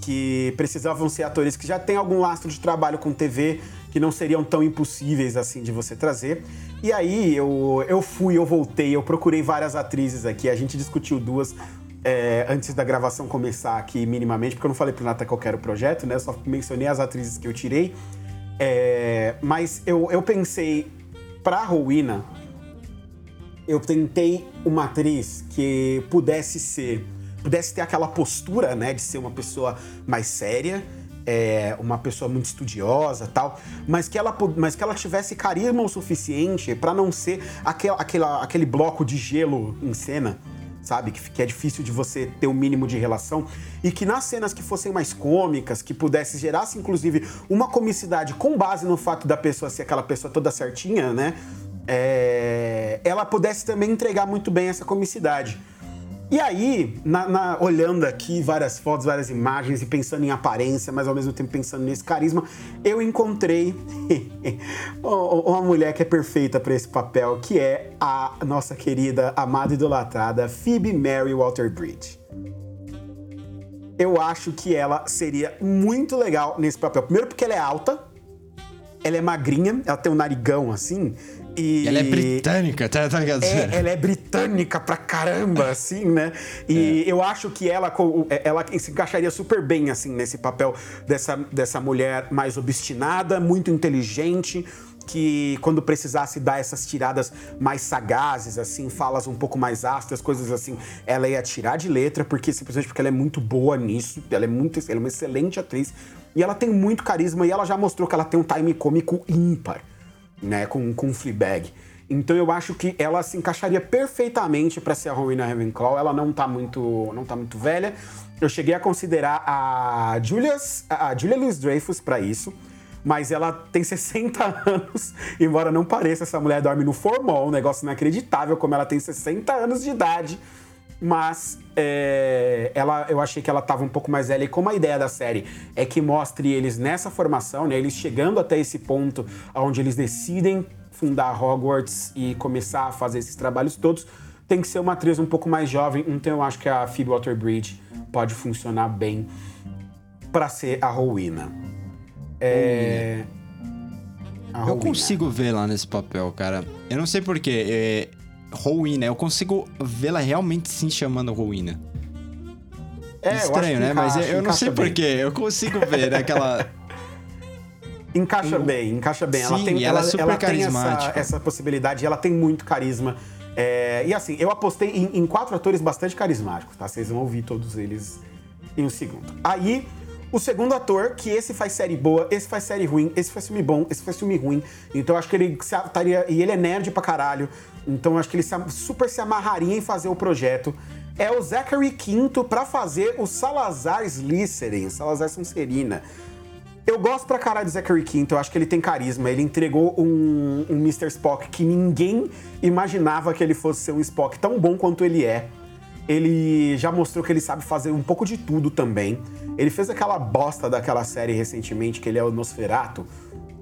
que precisavam ser atores que já têm algum lastro de trabalho com TV, que não seriam tão impossíveis assim de você trazer. E aí eu, eu fui, eu voltei, eu procurei várias atrizes aqui, a gente discutiu duas é, antes da gravação começar aqui minimamente, porque eu não falei pro Nata qual era o projeto, né? Eu só mencionei as atrizes que eu tirei. É, mas eu, eu pensei, pra Rowena, eu tentei uma atriz que pudesse ser, pudesse ter aquela postura, né, de ser uma pessoa mais séria, é, uma pessoa muito estudiosa tal, mas que ela, mas que ela tivesse carisma o suficiente para não ser aquela, aquela, aquele bloco de gelo em cena sabe? Que, que é difícil de você ter o um mínimo de relação. E que nas cenas que fossem mais cômicas, que pudesse gerasse, inclusive, uma comicidade com base no fato da pessoa ser aquela pessoa toda certinha, né? É, ela pudesse também entregar muito bem essa comicidade. E aí, na, na, olhando aqui várias fotos, várias imagens e pensando em aparência, mas ao mesmo tempo pensando nesse carisma, eu encontrei uma mulher que é perfeita para esse papel, que é a nossa querida, amada e idolatrada Phoebe Mary Walter-Bridge. Eu acho que ela seria muito legal nesse papel. Primeiro porque ela é alta, ela é magrinha, ela tem um narigão assim, e ela é britânica, tá, tá ligado? É, ela é britânica pra caramba, assim, né? E é. eu acho que ela, é, ela se encaixaria super bem, assim, nesse papel dessa, dessa mulher mais obstinada, muito inteligente, que quando precisasse dar essas tiradas mais sagazes, assim, falas um pouco mais ácidas, coisas assim, ela ia tirar de letra, porque simplesmente porque ela é muito boa nisso, ela é muito, ela é uma excelente atriz. E ela tem muito carisma e ela já mostrou que ela tem um time cômico ímpar, né, com, com Fleabag. Então eu acho que ela se encaixaria perfeitamente para ser a Rowena Ravenclaw. Ela não tá muito, não tá muito velha. Eu cheguei a considerar a Julius, a Julia Louis-Dreyfus para isso, mas ela tem 60 anos, embora não pareça, essa mulher dorme no formal, um negócio inacreditável como ela tem 60 anos de idade. Mas é, ela, eu achei que ela estava um pouco mais velha. E como a ideia da série é que mostre eles nessa formação, né, eles chegando até esse ponto onde eles decidem fundar Hogwarts e começar a fazer esses trabalhos todos, tem que ser uma atriz um pouco mais jovem. Então eu acho que a Phoebe Water-Bridge pode funcionar bem para ser a Rowena. É... A Rowena. Eu consigo ver lá nesse papel, cara. Eu não sei porquê. É... Rowena, eu consigo vê-la realmente se chamando Rowena. É, Estranho, né? Encaixa, Mas eu não sei porquê. Eu consigo ver aquela. Encaixa bem, encaixa bem. Sim, ela tem, ela, ela, é super ela carismática. Essa, essa, possibilidade, ela tem muito carisma. É, e assim, eu apostei em, em, quatro atores bastante carismáticos, tá? Vocês vão ouvir todos eles em um segundo. Aí, o segundo ator, que esse faz série boa, esse faz série ruim, esse faz filme bom, esse faz filme ruim. Então eu acho que ele estaria. E ele é nerd pra caralho. Então acho que ele super se amarraria em fazer o projeto. É o Zachary Quinto para fazer o Salazar Slytherin, Salazar Sonserina. Eu gosto pra caralho do Zachary Quinto, eu acho que ele tem carisma. Ele entregou um, um Mr. Spock que ninguém imaginava que ele fosse ser um Spock tão bom quanto ele é. Ele já mostrou que ele sabe fazer um pouco de tudo também. Ele fez aquela bosta daquela série recentemente, que ele é o Nosferato.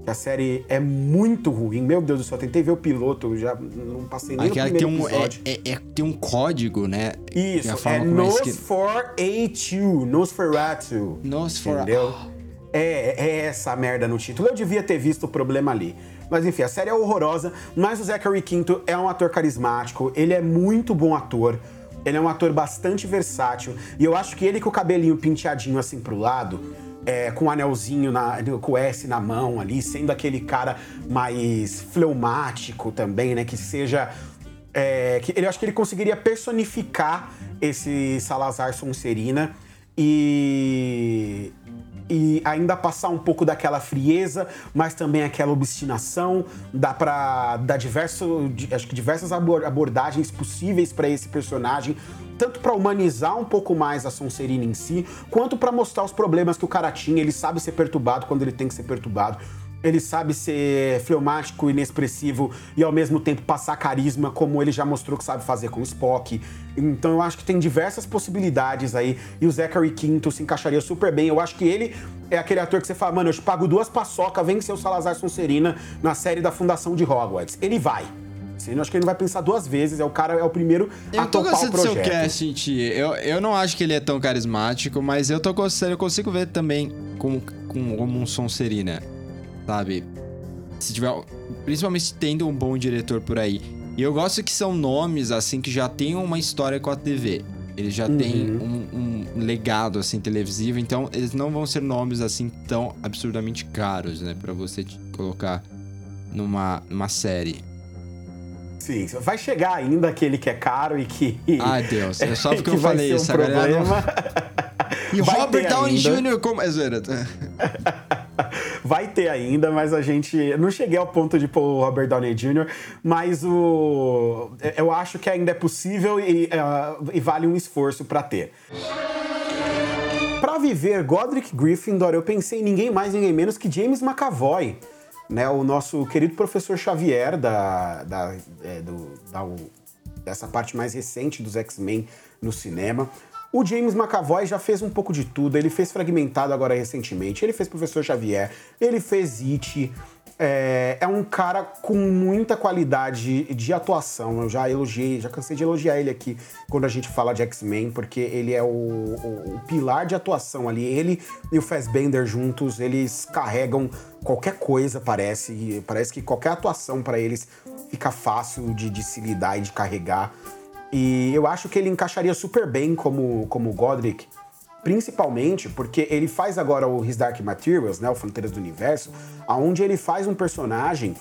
A série é muito ruim. Meu Deus do céu, tentei ver o piloto, já não passei nem Aquela no primeiro tem um, episódio. É, é, é, tem um código, né? Isso, é Nos4A2, Nosferatu. Nosferatu. Entendeu? É, é essa merda no título. Eu devia ter visto o problema ali. Mas enfim, a série é horrorosa, mas o Zachary Quinto é um ator carismático, ele é muito bom ator. Ele é um ator bastante versátil. E eu acho que ele com o cabelinho penteadinho assim pro lado, é, com um anelzinho, na, com o S na mão ali, sendo aquele cara mais fleumático também, né? Que seja. É, que, eu acho que ele conseguiria personificar esse Salazar Sonserina e e ainda passar um pouco daquela frieza, mas também aquela obstinação. Dá para dar diverso, acho que diversas abordagens possíveis para esse personagem, tanto para humanizar um pouco mais a Sonserina em si, quanto para mostrar os problemas que o cara tinha. Ele sabe ser perturbado quando ele tem que ser perturbado ele sabe ser fleumático, inexpressivo e ao mesmo tempo passar carisma, como ele já mostrou que sabe fazer com o Spock. Então eu acho que tem diversas possibilidades aí. E o Zachary Quinto se encaixaria super bem. Eu acho que ele é aquele ator que você fala, mano, eu te pago duas paçoca, vem ser o Salazar Sonserina na série da Fundação de Hogwarts. Ele vai. Assim, eu acho que ele não vai pensar duas vezes. É o cara, é o primeiro eu a topar o projeto. Do seu casting, eu, eu não acho que ele é tão carismático, mas eu tô gostando, eu consigo ver também como, como, como um Sonserina sabe? Se tiver, principalmente tendo um bom diretor por aí. E eu gosto que são nomes assim que já têm uma história com a TV. Eles já uhum. têm um, um, legado assim televisivo, então eles não vão ser nomes assim tão absurdamente caros, né, para você colocar numa, numa série. Sim, vai chegar ainda aquele que é caro e que. Ai, Deus, é só porque eu falei isso, um problema. E vai Robert Downey Jr. como. É zoeira. vai ter ainda, mas a gente. Não cheguei ao ponto de pôr o Robert Downey Jr., mas o. Eu acho que ainda é possível e, uh, e vale um esforço para ter. Para viver Godric Gryffindor, eu pensei em ninguém mais, ninguém menos que James McAvoy, né? O nosso querido professor Xavier da, da, é, do, da dessa parte mais recente dos X-Men no cinema. O James McAvoy já fez um pouco de tudo. Ele fez Fragmentado agora recentemente. Ele fez Professor Xavier. Ele fez It. É, é, um cara com muita qualidade de atuação. Eu já elogiei, já cansei de elogiar ele aqui quando a gente fala de X-Men, porque ele é o, o, o, pilar de atuação ali. Ele e o Fassbender juntos, eles carregam qualquer coisa, parece. Parece que qualquer atuação para eles fica fácil de, de se lidar e de carregar. E eu acho que ele encaixaria super bem como, como Godric, principalmente porque ele faz agora o His Dark Materials, né, o Fronteiras do Universo, aonde ele faz um personagem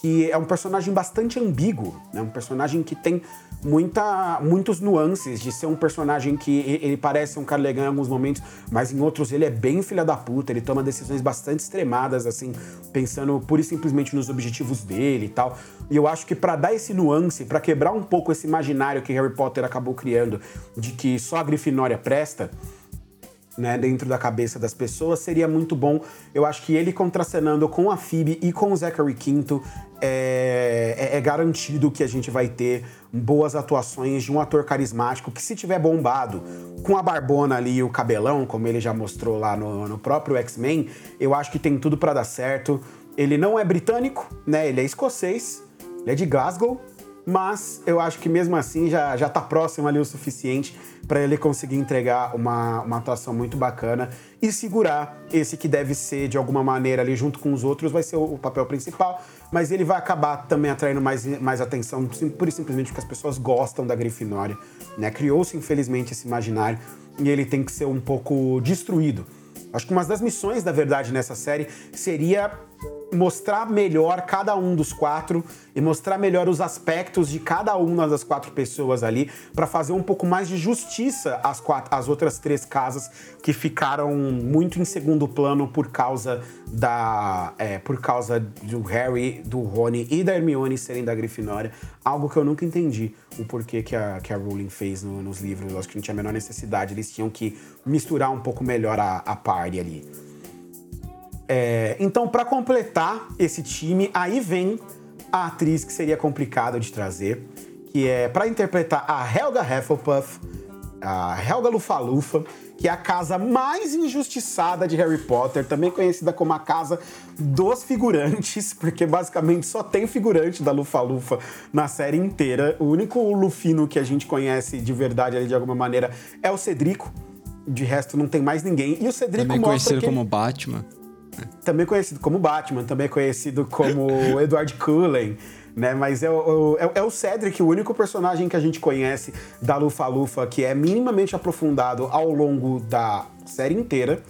que é um personagem bastante ambíguo, né? Um personagem que tem muita, muitos nuances de ser um personagem que ele parece um cara legal em alguns momentos, mas em outros ele é bem filha da puta, ele toma decisões bastante extremadas, assim, pensando pura e simplesmente nos objetivos dele e tal. E eu acho que para dar esse nuance, para quebrar um pouco esse imaginário que Harry Potter acabou criando de que só a Grifinória presta, né, dentro da cabeça das pessoas, seria muito bom. Eu acho que ele contracenando com a Phoebe e com o Zachary Quinto é, é, é, garantido que a gente vai ter boas atuações de um ator carismático que, se tiver bombado com a barbona ali e o cabelão, como ele já mostrou lá no, no próprio X-Men, eu acho que tem tudo para dar certo. Ele não é britânico, né? Ele é escocês, ele é de Glasgow, mas eu acho que mesmo assim já, já tá próximo ali o suficiente para ele conseguir entregar uma, uma atuação muito bacana e segurar esse que deve ser de alguma maneira ali junto com os outros, vai ser o, o papel principal, mas ele vai acabar também atraindo mais, mais atenção, pura e simplesmente porque as pessoas gostam da Grifinória, né? Criou-se infelizmente esse imaginário e ele tem que ser um pouco destruído. Acho que uma das missões, da verdade, nessa série seria mostrar melhor cada um dos quatro e mostrar melhor os aspectos de cada uma das quatro pessoas ali para fazer um pouco mais de justiça às, quatro, às outras três casas que ficaram muito em segundo plano por causa da é, por causa do Harry, do Rony e da Hermione serem da Grifinória, algo que eu nunca entendi o porquê que a, que a Rowling fez no, nos livros. Eu acho que não tinha a menor necessidade, eles tinham que misturar um pouco melhor a, a party ali. É, então, para completar esse time, aí vem a atriz que seria complicado de trazer, que é para interpretar a Helga Hufflepuff, a Helga Lufa-Lufa, que é a casa mais injustiçada de Harry Potter, também conhecida como a casa dos figurantes, porque basicamente só tem figurante da Lufa-Lufa na série inteira. O único Lufino que a gente conhece de verdade ali de alguma maneira é o Cedrico. De resto, não tem mais ninguém. E o Cedrico também mostra conhecido que como Batman. Também conhecido como Batman, também conhecido como Edward Cullen, né? Mas é o, é, é, o Cedric, o único personagem que a gente conhece da Lufa-Lufa que é minimamente aprofundado ao longo da série inteira.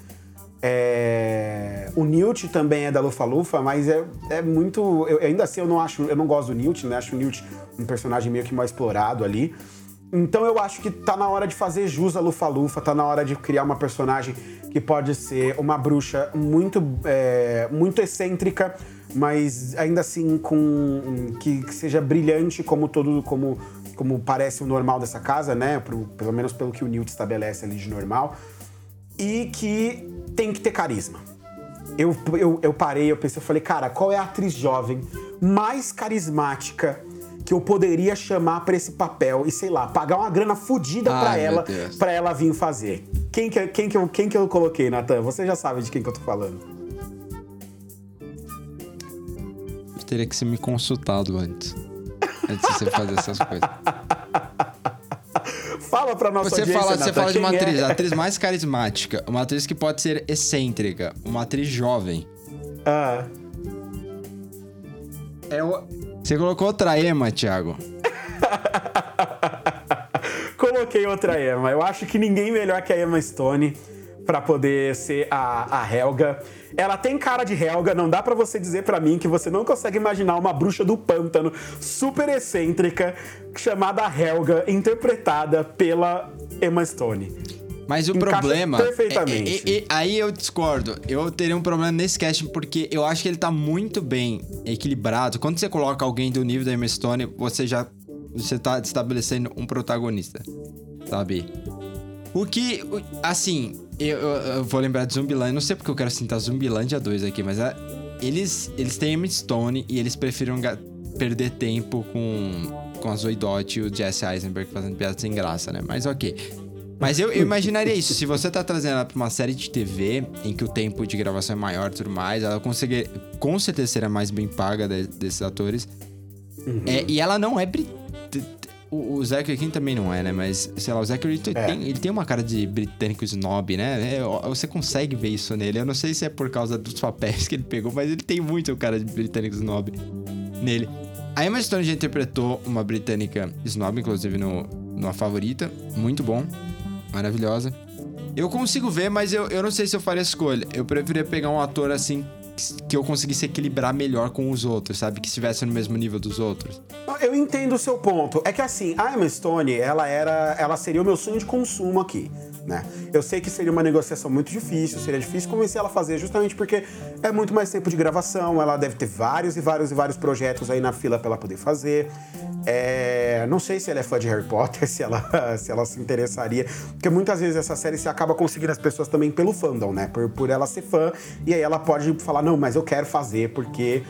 É... O Newt também é da Lufa-Lufa, mas é, é muito. Eu, ainda assim, eu não acho. Eu não gosto do Newt, né? Acho o Newt um personagem meio que mal explorado ali. Então eu acho que tá na hora de fazer jus a Lufa-Lufa, tá na hora de criar uma personagem que pode ser uma bruxa muito, é, muito excêntrica, mas ainda assim com que, que, seja brilhante como todo como, como parece o normal dessa casa, né? Pro, pelo menos pelo que o Newt estabelece ali de normal. E que tem que ter carisma. Eu, eu, eu parei, eu pensei, eu falei, cara, qual é a atriz jovem mais carismática que eu poderia chamar para esse papel e sei lá, pagar uma grana fodida para ela, para ela vir fazer. Quem que, quem que, eu, quem que eu coloquei, Natan? Você já sabe de quem que eu tô falando. Eu teria que ser me consultado antes. antes de você fazer essas coisas. Fala pra nossa você audiência, fala, Nathan, Você fala de uma é? atriz, a atriz mais carismática, uma atriz que pode ser excêntrica, uma atriz jovem. Ah. É o... Você colocou outra Ema, Thiago. Coloquei outra Emma. Eu acho que ninguém melhor que a Emma Stone para poder ser a, a Helga. Ela tem cara de Helga, não dá para você dizer para mim que você não consegue imaginar uma bruxa do pântano super excêntrica chamada Helga, interpretada pela Emma Stone. Mas o problema. perfeitamente. é- é- é- aí eu discordo. Eu teria um problema nesse casting porque eu acho que ele tá muito bem equilibrado. Quando você coloca alguém do nível da Emma Stone, você já. Você tá estabelecendo um protagonista. Sabe? O que. Assim, eu, eu- eu vou lembrar de Zumbiland. Não sei porque eu quero citar Zumbilândia 2 aqui, mas é- eles, eles têm Emma Stone e eles preferiram ga- perder tempo com, com a Zoe Dott e o Jesse Eisenberg fazendo piada sem graça, né? Mas ok. Mas eu, eu imaginaria isso. Se você tá trazendo ela pra uma série de TV, em que o tempo de gravação é maior e tudo mais, ela conseguir, com certeza seria mais bem paga de- desses atores. É, e ela não é. brit- O, o Zachary Quinto também não é, né? Mas, sei lá, o Zachary É. tem, ele tem uma cara de britânico snob, né? É, você consegue ver isso nele. Eu não sei se é por causa dos papéis que ele pegou, mas ele tem muito cara de britânico snob nele. A Emma Stone já interpretou uma britânica snob, inclusive no, no A Favorita. Muito bom. Maravilhosa. Eu consigo ver, mas eu, eu não sei se eu faria escolha. Eu preferia pegar um ator assim que eu conseguisse equilibrar melhor com os outros, sabe? Que estivesse no mesmo nível dos outros. Eu entendo o seu ponto. É que assim, a Emma Stone, ela era, ela seria o meu sonho de consumo aqui. Né? Eu sei que seria uma negociação muito difícil, seria difícil convencer ela a fazer, justamente porque é muito mais tempo de gravação, ela deve ter vários e vários e vários projetos aí na fila para ela poder fazer. É, não sei se ela é fã de Harry Potter, se ela, se ela se interessaria, porque muitas vezes essa série se acaba conseguindo as pessoas também pelo fandom, né? Por, por ela ser fã, e aí ela pode falar, não, mas eu quero fazer porque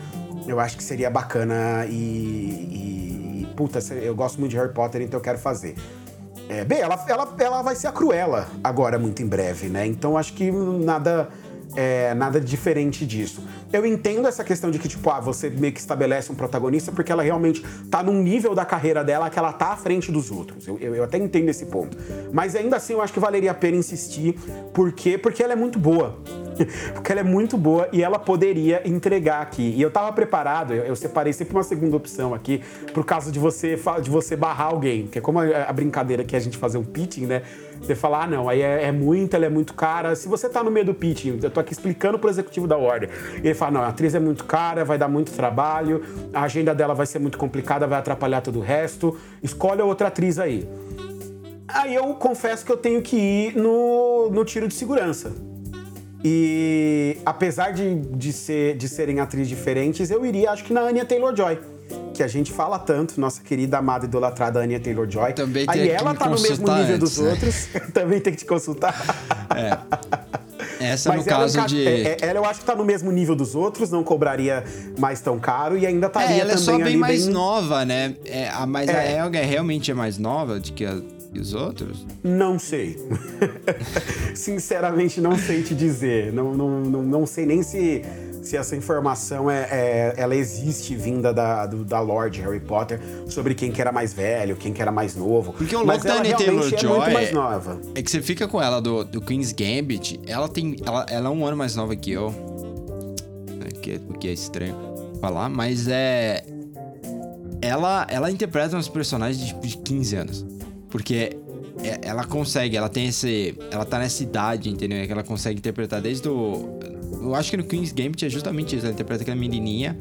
eu acho que seria bacana e, e, puta, eu gosto muito de Harry Potter, então eu quero fazer. É, bem, ela, ela, ela vai ser a Cruella agora, muito em breve, né? Então acho que nada é, nada diferente disso. Eu entendo essa questão de que, tipo, ah, você meio que estabelece um protagonista porque ela realmente tá num nível da carreira dela que ela tá à frente dos outros. Eu, eu, eu até entendo esse ponto. Mas ainda assim eu acho que valeria a pena insistir. Por quê? Porque ela é muito boa. porque ela é muito boa e ela poderia entregar aqui. E eu tava preparado, eu, eu separei sempre uma segunda opção aqui, por causa de você, de você barrar alguém. Que é como a, a brincadeira que a gente fazer um pitching, né? Você fala, ah, não, aí é, é muito, ela é muito cara. Se você tá no meio do pitching, eu tô aqui explicando pro executivo da Warner, e ele fala, não, a atriz é muito cara, vai dar muito trabalho, a agenda dela vai ser muito complicada, vai atrapalhar todo o resto, escolhe outra atriz aí. Aí eu confesso que eu tenho que ir no, no tiro de segurança. E apesar de, de, ser, de serem atrizes diferentes, eu iria, acho que na Anya Taylor-Joy que a gente fala tanto, nossa querida amada idolatrada Anya Taylor-Joy. Também tem Aí ela tá no mesmo nível antes, dos né? outros, também tem que te consultar. É. Essa Mas no ela, caso de. É, é, ela eu acho que tá no mesmo nível dos outros, não cobraria mais tão caro e ainda estaria é, ela é só bem mais bem... nova, né? É, a, mas é. a Elga realmente é mais nova do que, a, que os outros? Não sei. Sinceramente, não sei te dizer. Não, não, não, não sei nem se se essa informação é, é, ela existe vinda da, do, da Lorde Harry Potter sobre quem que era mais velho, quem que era mais novo. Porque o louco da Anya Taylor-Joy é, é, que você fica com ela do, do Queen's Gambit, ela tem, ela, ela é um ano mais nova que eu, é, que, o que é estranho falar, mas é... Ela, ela interpreta uns personagens de, tipo, de 15 anos. Porque é, ela consegue, ela tem esse. Ela tá nessa idade, entendeu? É que ela consegue interpretar desde o. Eu acho que no Queen's Gambit é justamente isso. Ela interpreta aquela menininha.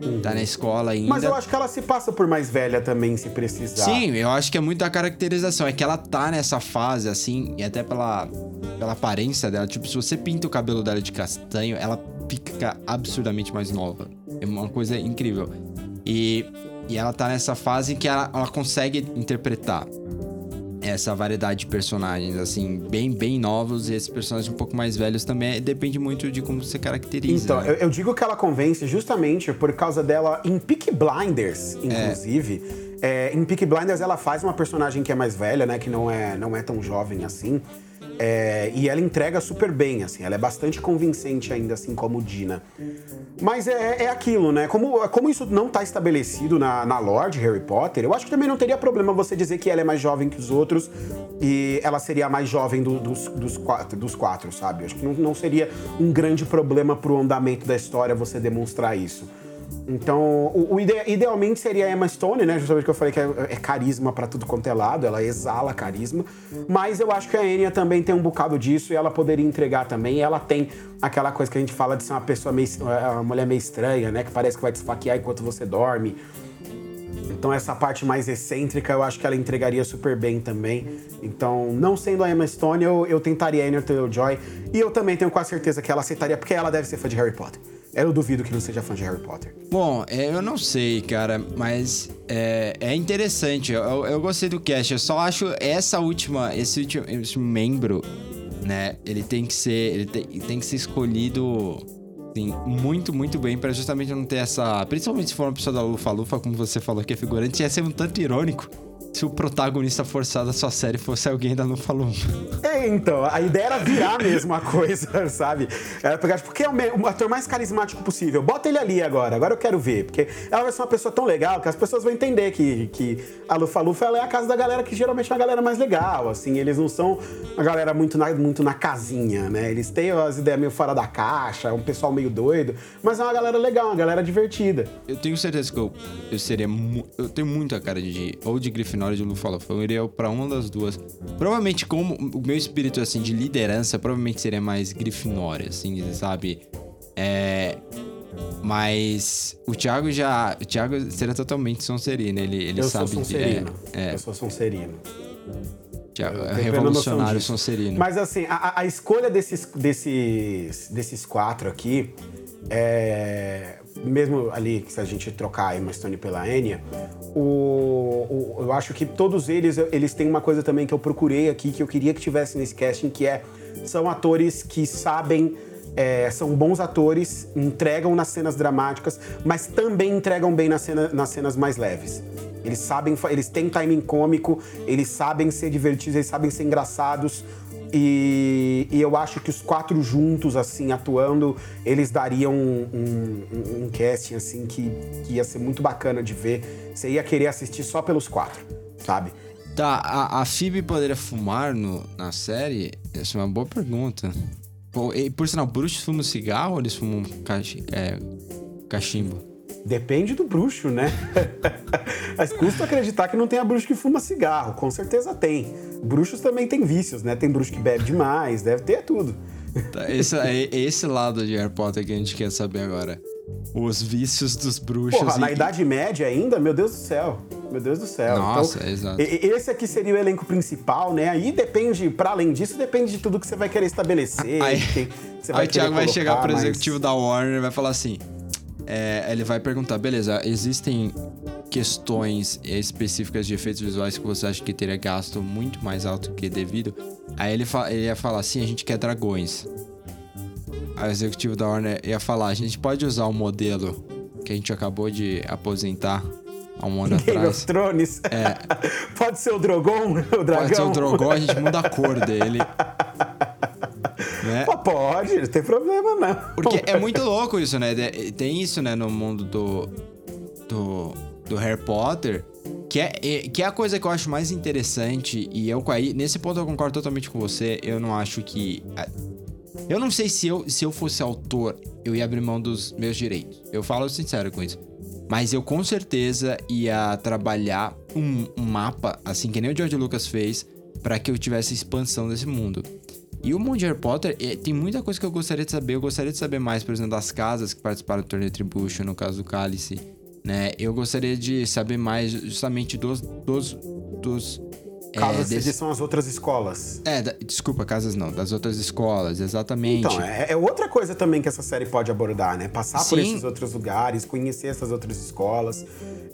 Uhum. Tá na escola ainda. Mas eu acho que ela se passa por mais velha também, se precisar. Sim, eu acho que é muito a caracterização. É que ela tá nessa fase, assim, e até pela, pela aparência dela. Tipo, se você pinta o cabelo dela de castanho, ela fica absurdamente mais nova. É uma coisa incrível. E, e ela tá nessa fase que ela, ela consegue interpretar essa variedade de personagens, assim, bem, bem novos e esses personagens um pouco mais velhos também. Depende muito de como você caracteriza. Então, né? eu, eu, digo que ela convence justamente por causa dela em Peak Blinders, inclusive. É. É, em Peak Blinders ela faz uma personagem que é mais velha, né? Que não é, não é tão jovem assim. É, e ela entrega super bem, assim, ela é bastante convincente ainda, assim como Dina. Mas é, é aquilo, né? Como, como isso não está estabelecido na, na Lorde Harry Potter, eu acho que também não teria problema você dizer que ela é mais jovem que os outros e ela seria a mais jovem do, dos, dos, quatro, dos quatro, sabe? Eu acho que não, não seria um grande problema pro andamento da história você demonstrar isso. Então, o, o ide idealmente seria a Emma Stone, né? Justamente que eu falei que é, é carisma para tudo quanto é lado, ela exala carisma. Mas eu acho que a Anya também tem um bocado disso e ela poderia entregar também. Ela tem aquela coisa que a gente fala de ser uma pessoa meio. uma mulher meio estranha, né? Que parece que vai te esfaquear enquanto você dorme. Então essa parte mais excêntrica eu acho que ela entregaria super bem também. Então, não sendo a Emma Stone, eu, eu tentaria a Anya Taylor-Joy. E eu também tenho quase certeza que ela aceitaria, porque ela deve ser fã de Harry Potter. Eu duvido que não seja fã de Harry Potter. Bom, é, eu não sei, cara, mas é, é interessante. Eu, eu, gostei do cast. Eu só acho essa última, esse último, esse membro, né? Ele tem que ser, ele tem, tem que ser escolhido assim, muito, muito bem para justamente não ter essa, principalmente se for uma pessoa da Lufa Lufa, como você falou que é figurante, ia ser um tanto irônico se o protagonista forçado da sua série fosse alguém da Lufa Lufa. É, então, a ideia era virar mesmo a coisa, sabe? Era pegar, tipo, porque é o ator mais carismático possível. Bota ele ali agora, agora eu quero ver. Porque ela vai ser uma pessoa tão legal que as pessoas vão entender que, que a Lufa Lufa é a casa da galera que geralmente é uma galera mais legal, assim. Eles não são uma galera muito na, muito na casinha, né? Eles têm as ideias meio fora da caixa, um pessoal meio doido, mas é uma galera legal, uma galera divertida. Eu tenho certeza que eu, eu seria... Eu tenho muita cara de... Ou de Grifinória de Lu falou. Eu iria para uma das duas. Provavelmente, como o meu espírito assim de liderança, provavelmente seria mais Grifinória, assim, sabe? É, mas o Thiago já. O Thiago seria totalmente Sonserino. Ele, ele eu sabe sou Sonserino. é, Eu sou Sonserino. Thiago, é revolucionário Sonserino. Mas assim, a, a escolha desses, desses, desses quatro aqui. É, mesmo ali, se a gente trocar a Emma Stone pela Enya, o, o, eu acho que todos eles, eles têm uma coisa também que eu procurei aqui, que eu queria que tivesse nesse casting, que é, são atores que sabem é, são bons atores, entregam nas cenas dramáticas, mas também entregam bem nas, cena, nas cenas mais leves. Eles sabem, eles têm timing cômico, eles sabem ser divertidos, eles sabem ser engraçados. E, e eu acho que os quatro juntos, assim, atuando, eles dariam um, um, um casting, assim, que, que ia ser muito bacana de ver. Você ia querer assistir só pelos quatro, sabe? Tá, a, a Phoebe poderia fumar no, na série? Essa é uma boa pergunta. Por, por sinal, bruxos fumam cigarro ou eles fumam é, cachimbo? Depende do bruxo, né? Mas custa acreditar que não tenha bruxo que fuma cigarro. Com certeza tem. Bruxos também têm vícios, né? Tem bruxo que bebe demais, deve ter tudo. Tá, esse, é esse lado de Harry Potter que a gente quer saber agora. Os vícios dos bruxos. Porra, e... na Idade Média ainda, meu Deus do céu. Meu Deus do céu. Nossa, então, é exato. Esse aqui seria o elenco principal, né? Aí depende, para além disso, depende de tudo que você vai querer estabelecer. Aí, você vai aí o Thiago vai chegar pro mas... executivo da Warner e vai falar assim: é, ele vai perguntar, beleza, existem questões específicas de efeitos visuais que você acha que teria gasto muito mais alto que devido? Aí ele, ele ia falar assim, a gente quer dragões. Aí o executivo da Warner ia falar, a gente pode usar o modelo que a gente acabou de aposentar há um ano Game atrás. Of Thrones. É. pode ser o Drogon, o dragão. Pode ser o Drogon, a gente muda a cor dele. Né? Pô, pode, não tem problema não. Porque é muito louco isso, né? Tem isso, né, no mundo do, do, do Harry Potter, que é, que é a coisa que eu acho mais interessante. E eu, nesse ponto eu concordo totalmente com você. Eu não acho que. Eu não sei se eu, se eu fosse autor, eu ia abrir mão dos meus direitos. Eu falo sincero com isso. Mas eu com certeza ia trabalhar um, um mapa, assim que nem o George Lucas fez, para que eu tivesse expansão desse mundo. E o mundo de Harry Potter, é, tem muita coisa que eu gostaria de saber. Eu gostaria de saber mais, por exemplo, das casas que participaram do torneio Tribution, no caso do Cálice. Né? Eu gostaria de saber mais justamente dos. dos, dos Casas é, desse... são as outras escolas. É, da... desculpa, casas não, das outras escolas, exatamente. Então, é, é, outra coisa também que essa série pode abordar, né? Passar Sim. por esses outros lugares, conhecer essas outras escolas.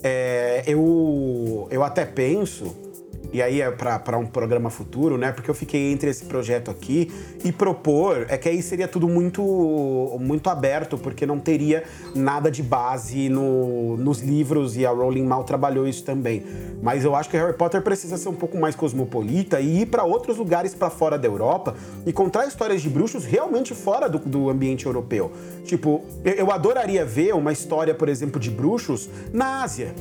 É, eu, eu até penso e aí é para um programa futuro, né? Porque eu fiquei entre esse projeto aqui e propor, é que aí seria tudo muito, muito aberto, porque não teria nada de base no, nos livros e a Rowling mal trabalhou isso também. Mas eu acho que Harry Potter precisa ser um pouco mais cosmopolita e ir para outros lugares para fora da Europa e contar histórias de bruxos realmente fora do, do ambiente europeu. Tipo, eu, eu adoraria ver uma história, por exemplo, de bruxos na Ásia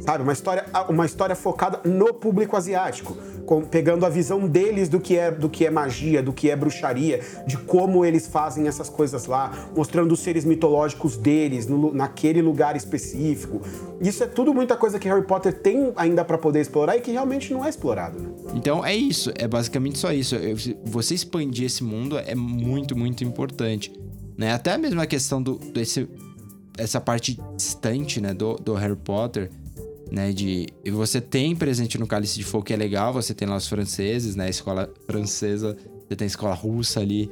sabe? Uma história, uma história focada no público asiático, com, pegando a visão deles do que é do que é magia, do que é bruxaria, de como eles fazem essas coisas lá, mostrando os seres mitológicos deles no, naquele lugar específico. Isso é tudo muita coisa que Harry Potter tem ainda para poder explorar e que realmente não é explorado. Né? Então é isso, é basicamente só isso. Você expandir esse mundo é muito, muito importante. Né? Até mesmo a questão do, desse, essa parte distante né, do, do Harry Potter né? De você tem presente no Cálice de Fogo que é legal, você tem lá os franceses, né? Escola francesa, você tem escola russa ali,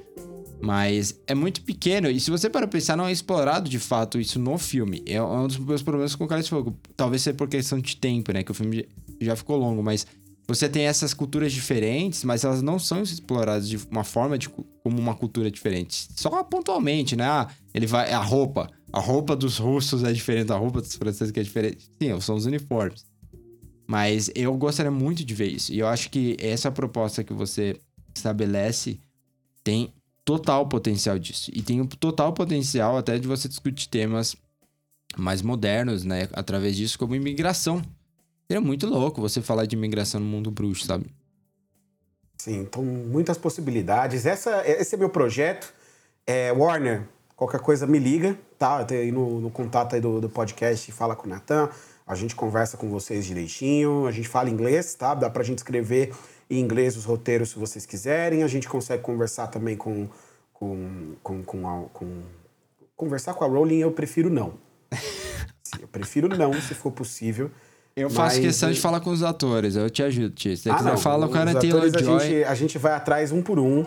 mas é muito pequeno e se você para pensar não é explorado de fato isso no filme. É um dos meus problemas com o Cálice de Fogo. Talvez seja por questão de tempo, né? Que o filme já ficou longo, mas você tem essas culturas diferentes, mas elas não são exploradas de uma forma de, como uma cultura diferente. Só pontualmente, né? Ah, ele vai. A roupa. A roupa dos russos é diferente da roupa dos franceses, que é diferente. Sim, são os uniformes. Mas eu gostaria muito de ver isso. E eu acho que essa proposta que você estabelece tem total potencial disso. E tem um total potencial até de você discutir temas mais modernos, né? Através disso, como imigração. Seria muito louco você falar de imigração no mundo bruxo, sabe? Sim, então muitas possibilidades. Essa, esse é meu projeto. É, Warner, qualquer coisa me liga, tá? Tem aí no, no contato aí do, do podcast, fala com o Natan. A gente conversa com vocês direitinho. A gente fala inglês, tá? Dá pra gente escrever em inglês os roteiros se vocês quiserem. A gente consegue conversar também com, com, com, com, com conversar com a Rowling, eu prefiro não. Eu prefiro não, se for possível. Eu faço Mas- questão de falar com os atores, eu te ajudo, Tia. Se você Ah, quiser não, falar com a Taylor atores, a Joy. gente, a gente vai atrás um por um.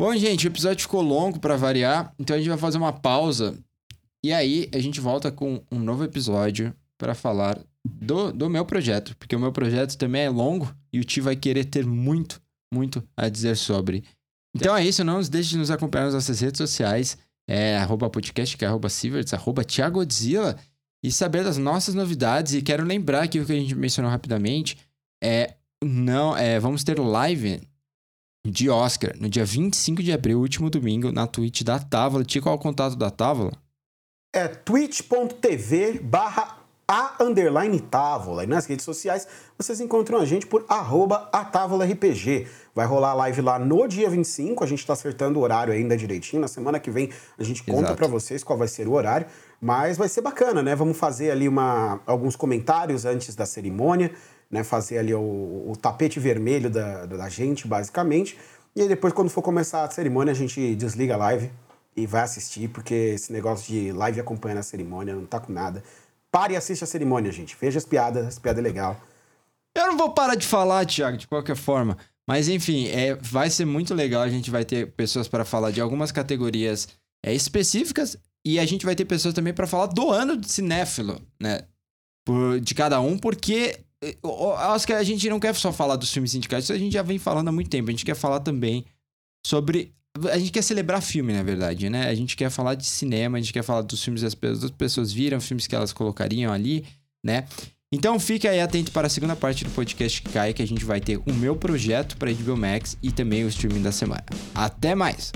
Bom, gente, o episódio ficou longo pra variar, então a gente vai fazer uma pausa. E aí a gente volta com um novo episódio pra falar do, do meu projeto, porque o meu projeto também é longo e o Ti vai querer ter muito, muito a dizer sobre. Então é isso, não deixe de nos acompanhar nas nossas redes sociais, é arroba podcast, que é arroba Sieverts, arroba Thiagodzilla, e saber das nossas novidades. E quero lembrar aqui o que a gente mencionou rapidamente, é, não, é, vamos ter live de Oscar no dia 25 de abril, último domingo, na Twitch da Távola. Tinha qual é o contato da Távola? É twitch.tv barra a underline távola. E nas redes sociais vocês encontram a gente por arroba a távola RPG. Vai rolar a live lá no dia 25, a gente tá acertando o horário ainda direitinho. Na semana que vem a gente conta pra vocês qual vai ser o horário. Mas vai ser bacana, né? Vamos fazer ali uma, alguns comentários antes da cerimônia, né? Fazer ali o, o tapete vermelho da, da gente, basicamente. E aí depois, quando for começar a cerimônia, a gente desliga a live e vai assistir, porque esse negócio de live acompanhando a cerimônia não tá com nada. Pare e assiste a cerimônia, gente. Veja as piadas, as piadas é legal. Eu não vou parar de falar, Thiago, de qualquer forma. Mas enfim, é, vai ser muito legal. A gente vai ter pessoas para falar de algumas categorias é, específicas e a gente vai ter pessoas também para falar do ano de cinéfilo, né? Por- de cada um, porque o- acho que a gente não quer só falar dos filmes indicados, isso a gente já vem falando há muito tempo. A gente quer falar também sobre. A gente quer celebrar filme, na verdade, né? A gente quer falar de cinema, a gente quer falar dos filmes que as pessoas viram, filmes que elas colocariam ali, né? Então fique aí atento para a segunda parte do podcast que cai, que a gente vai ter o meu projeto para HBO Max e também o streaming da semana. Até mais!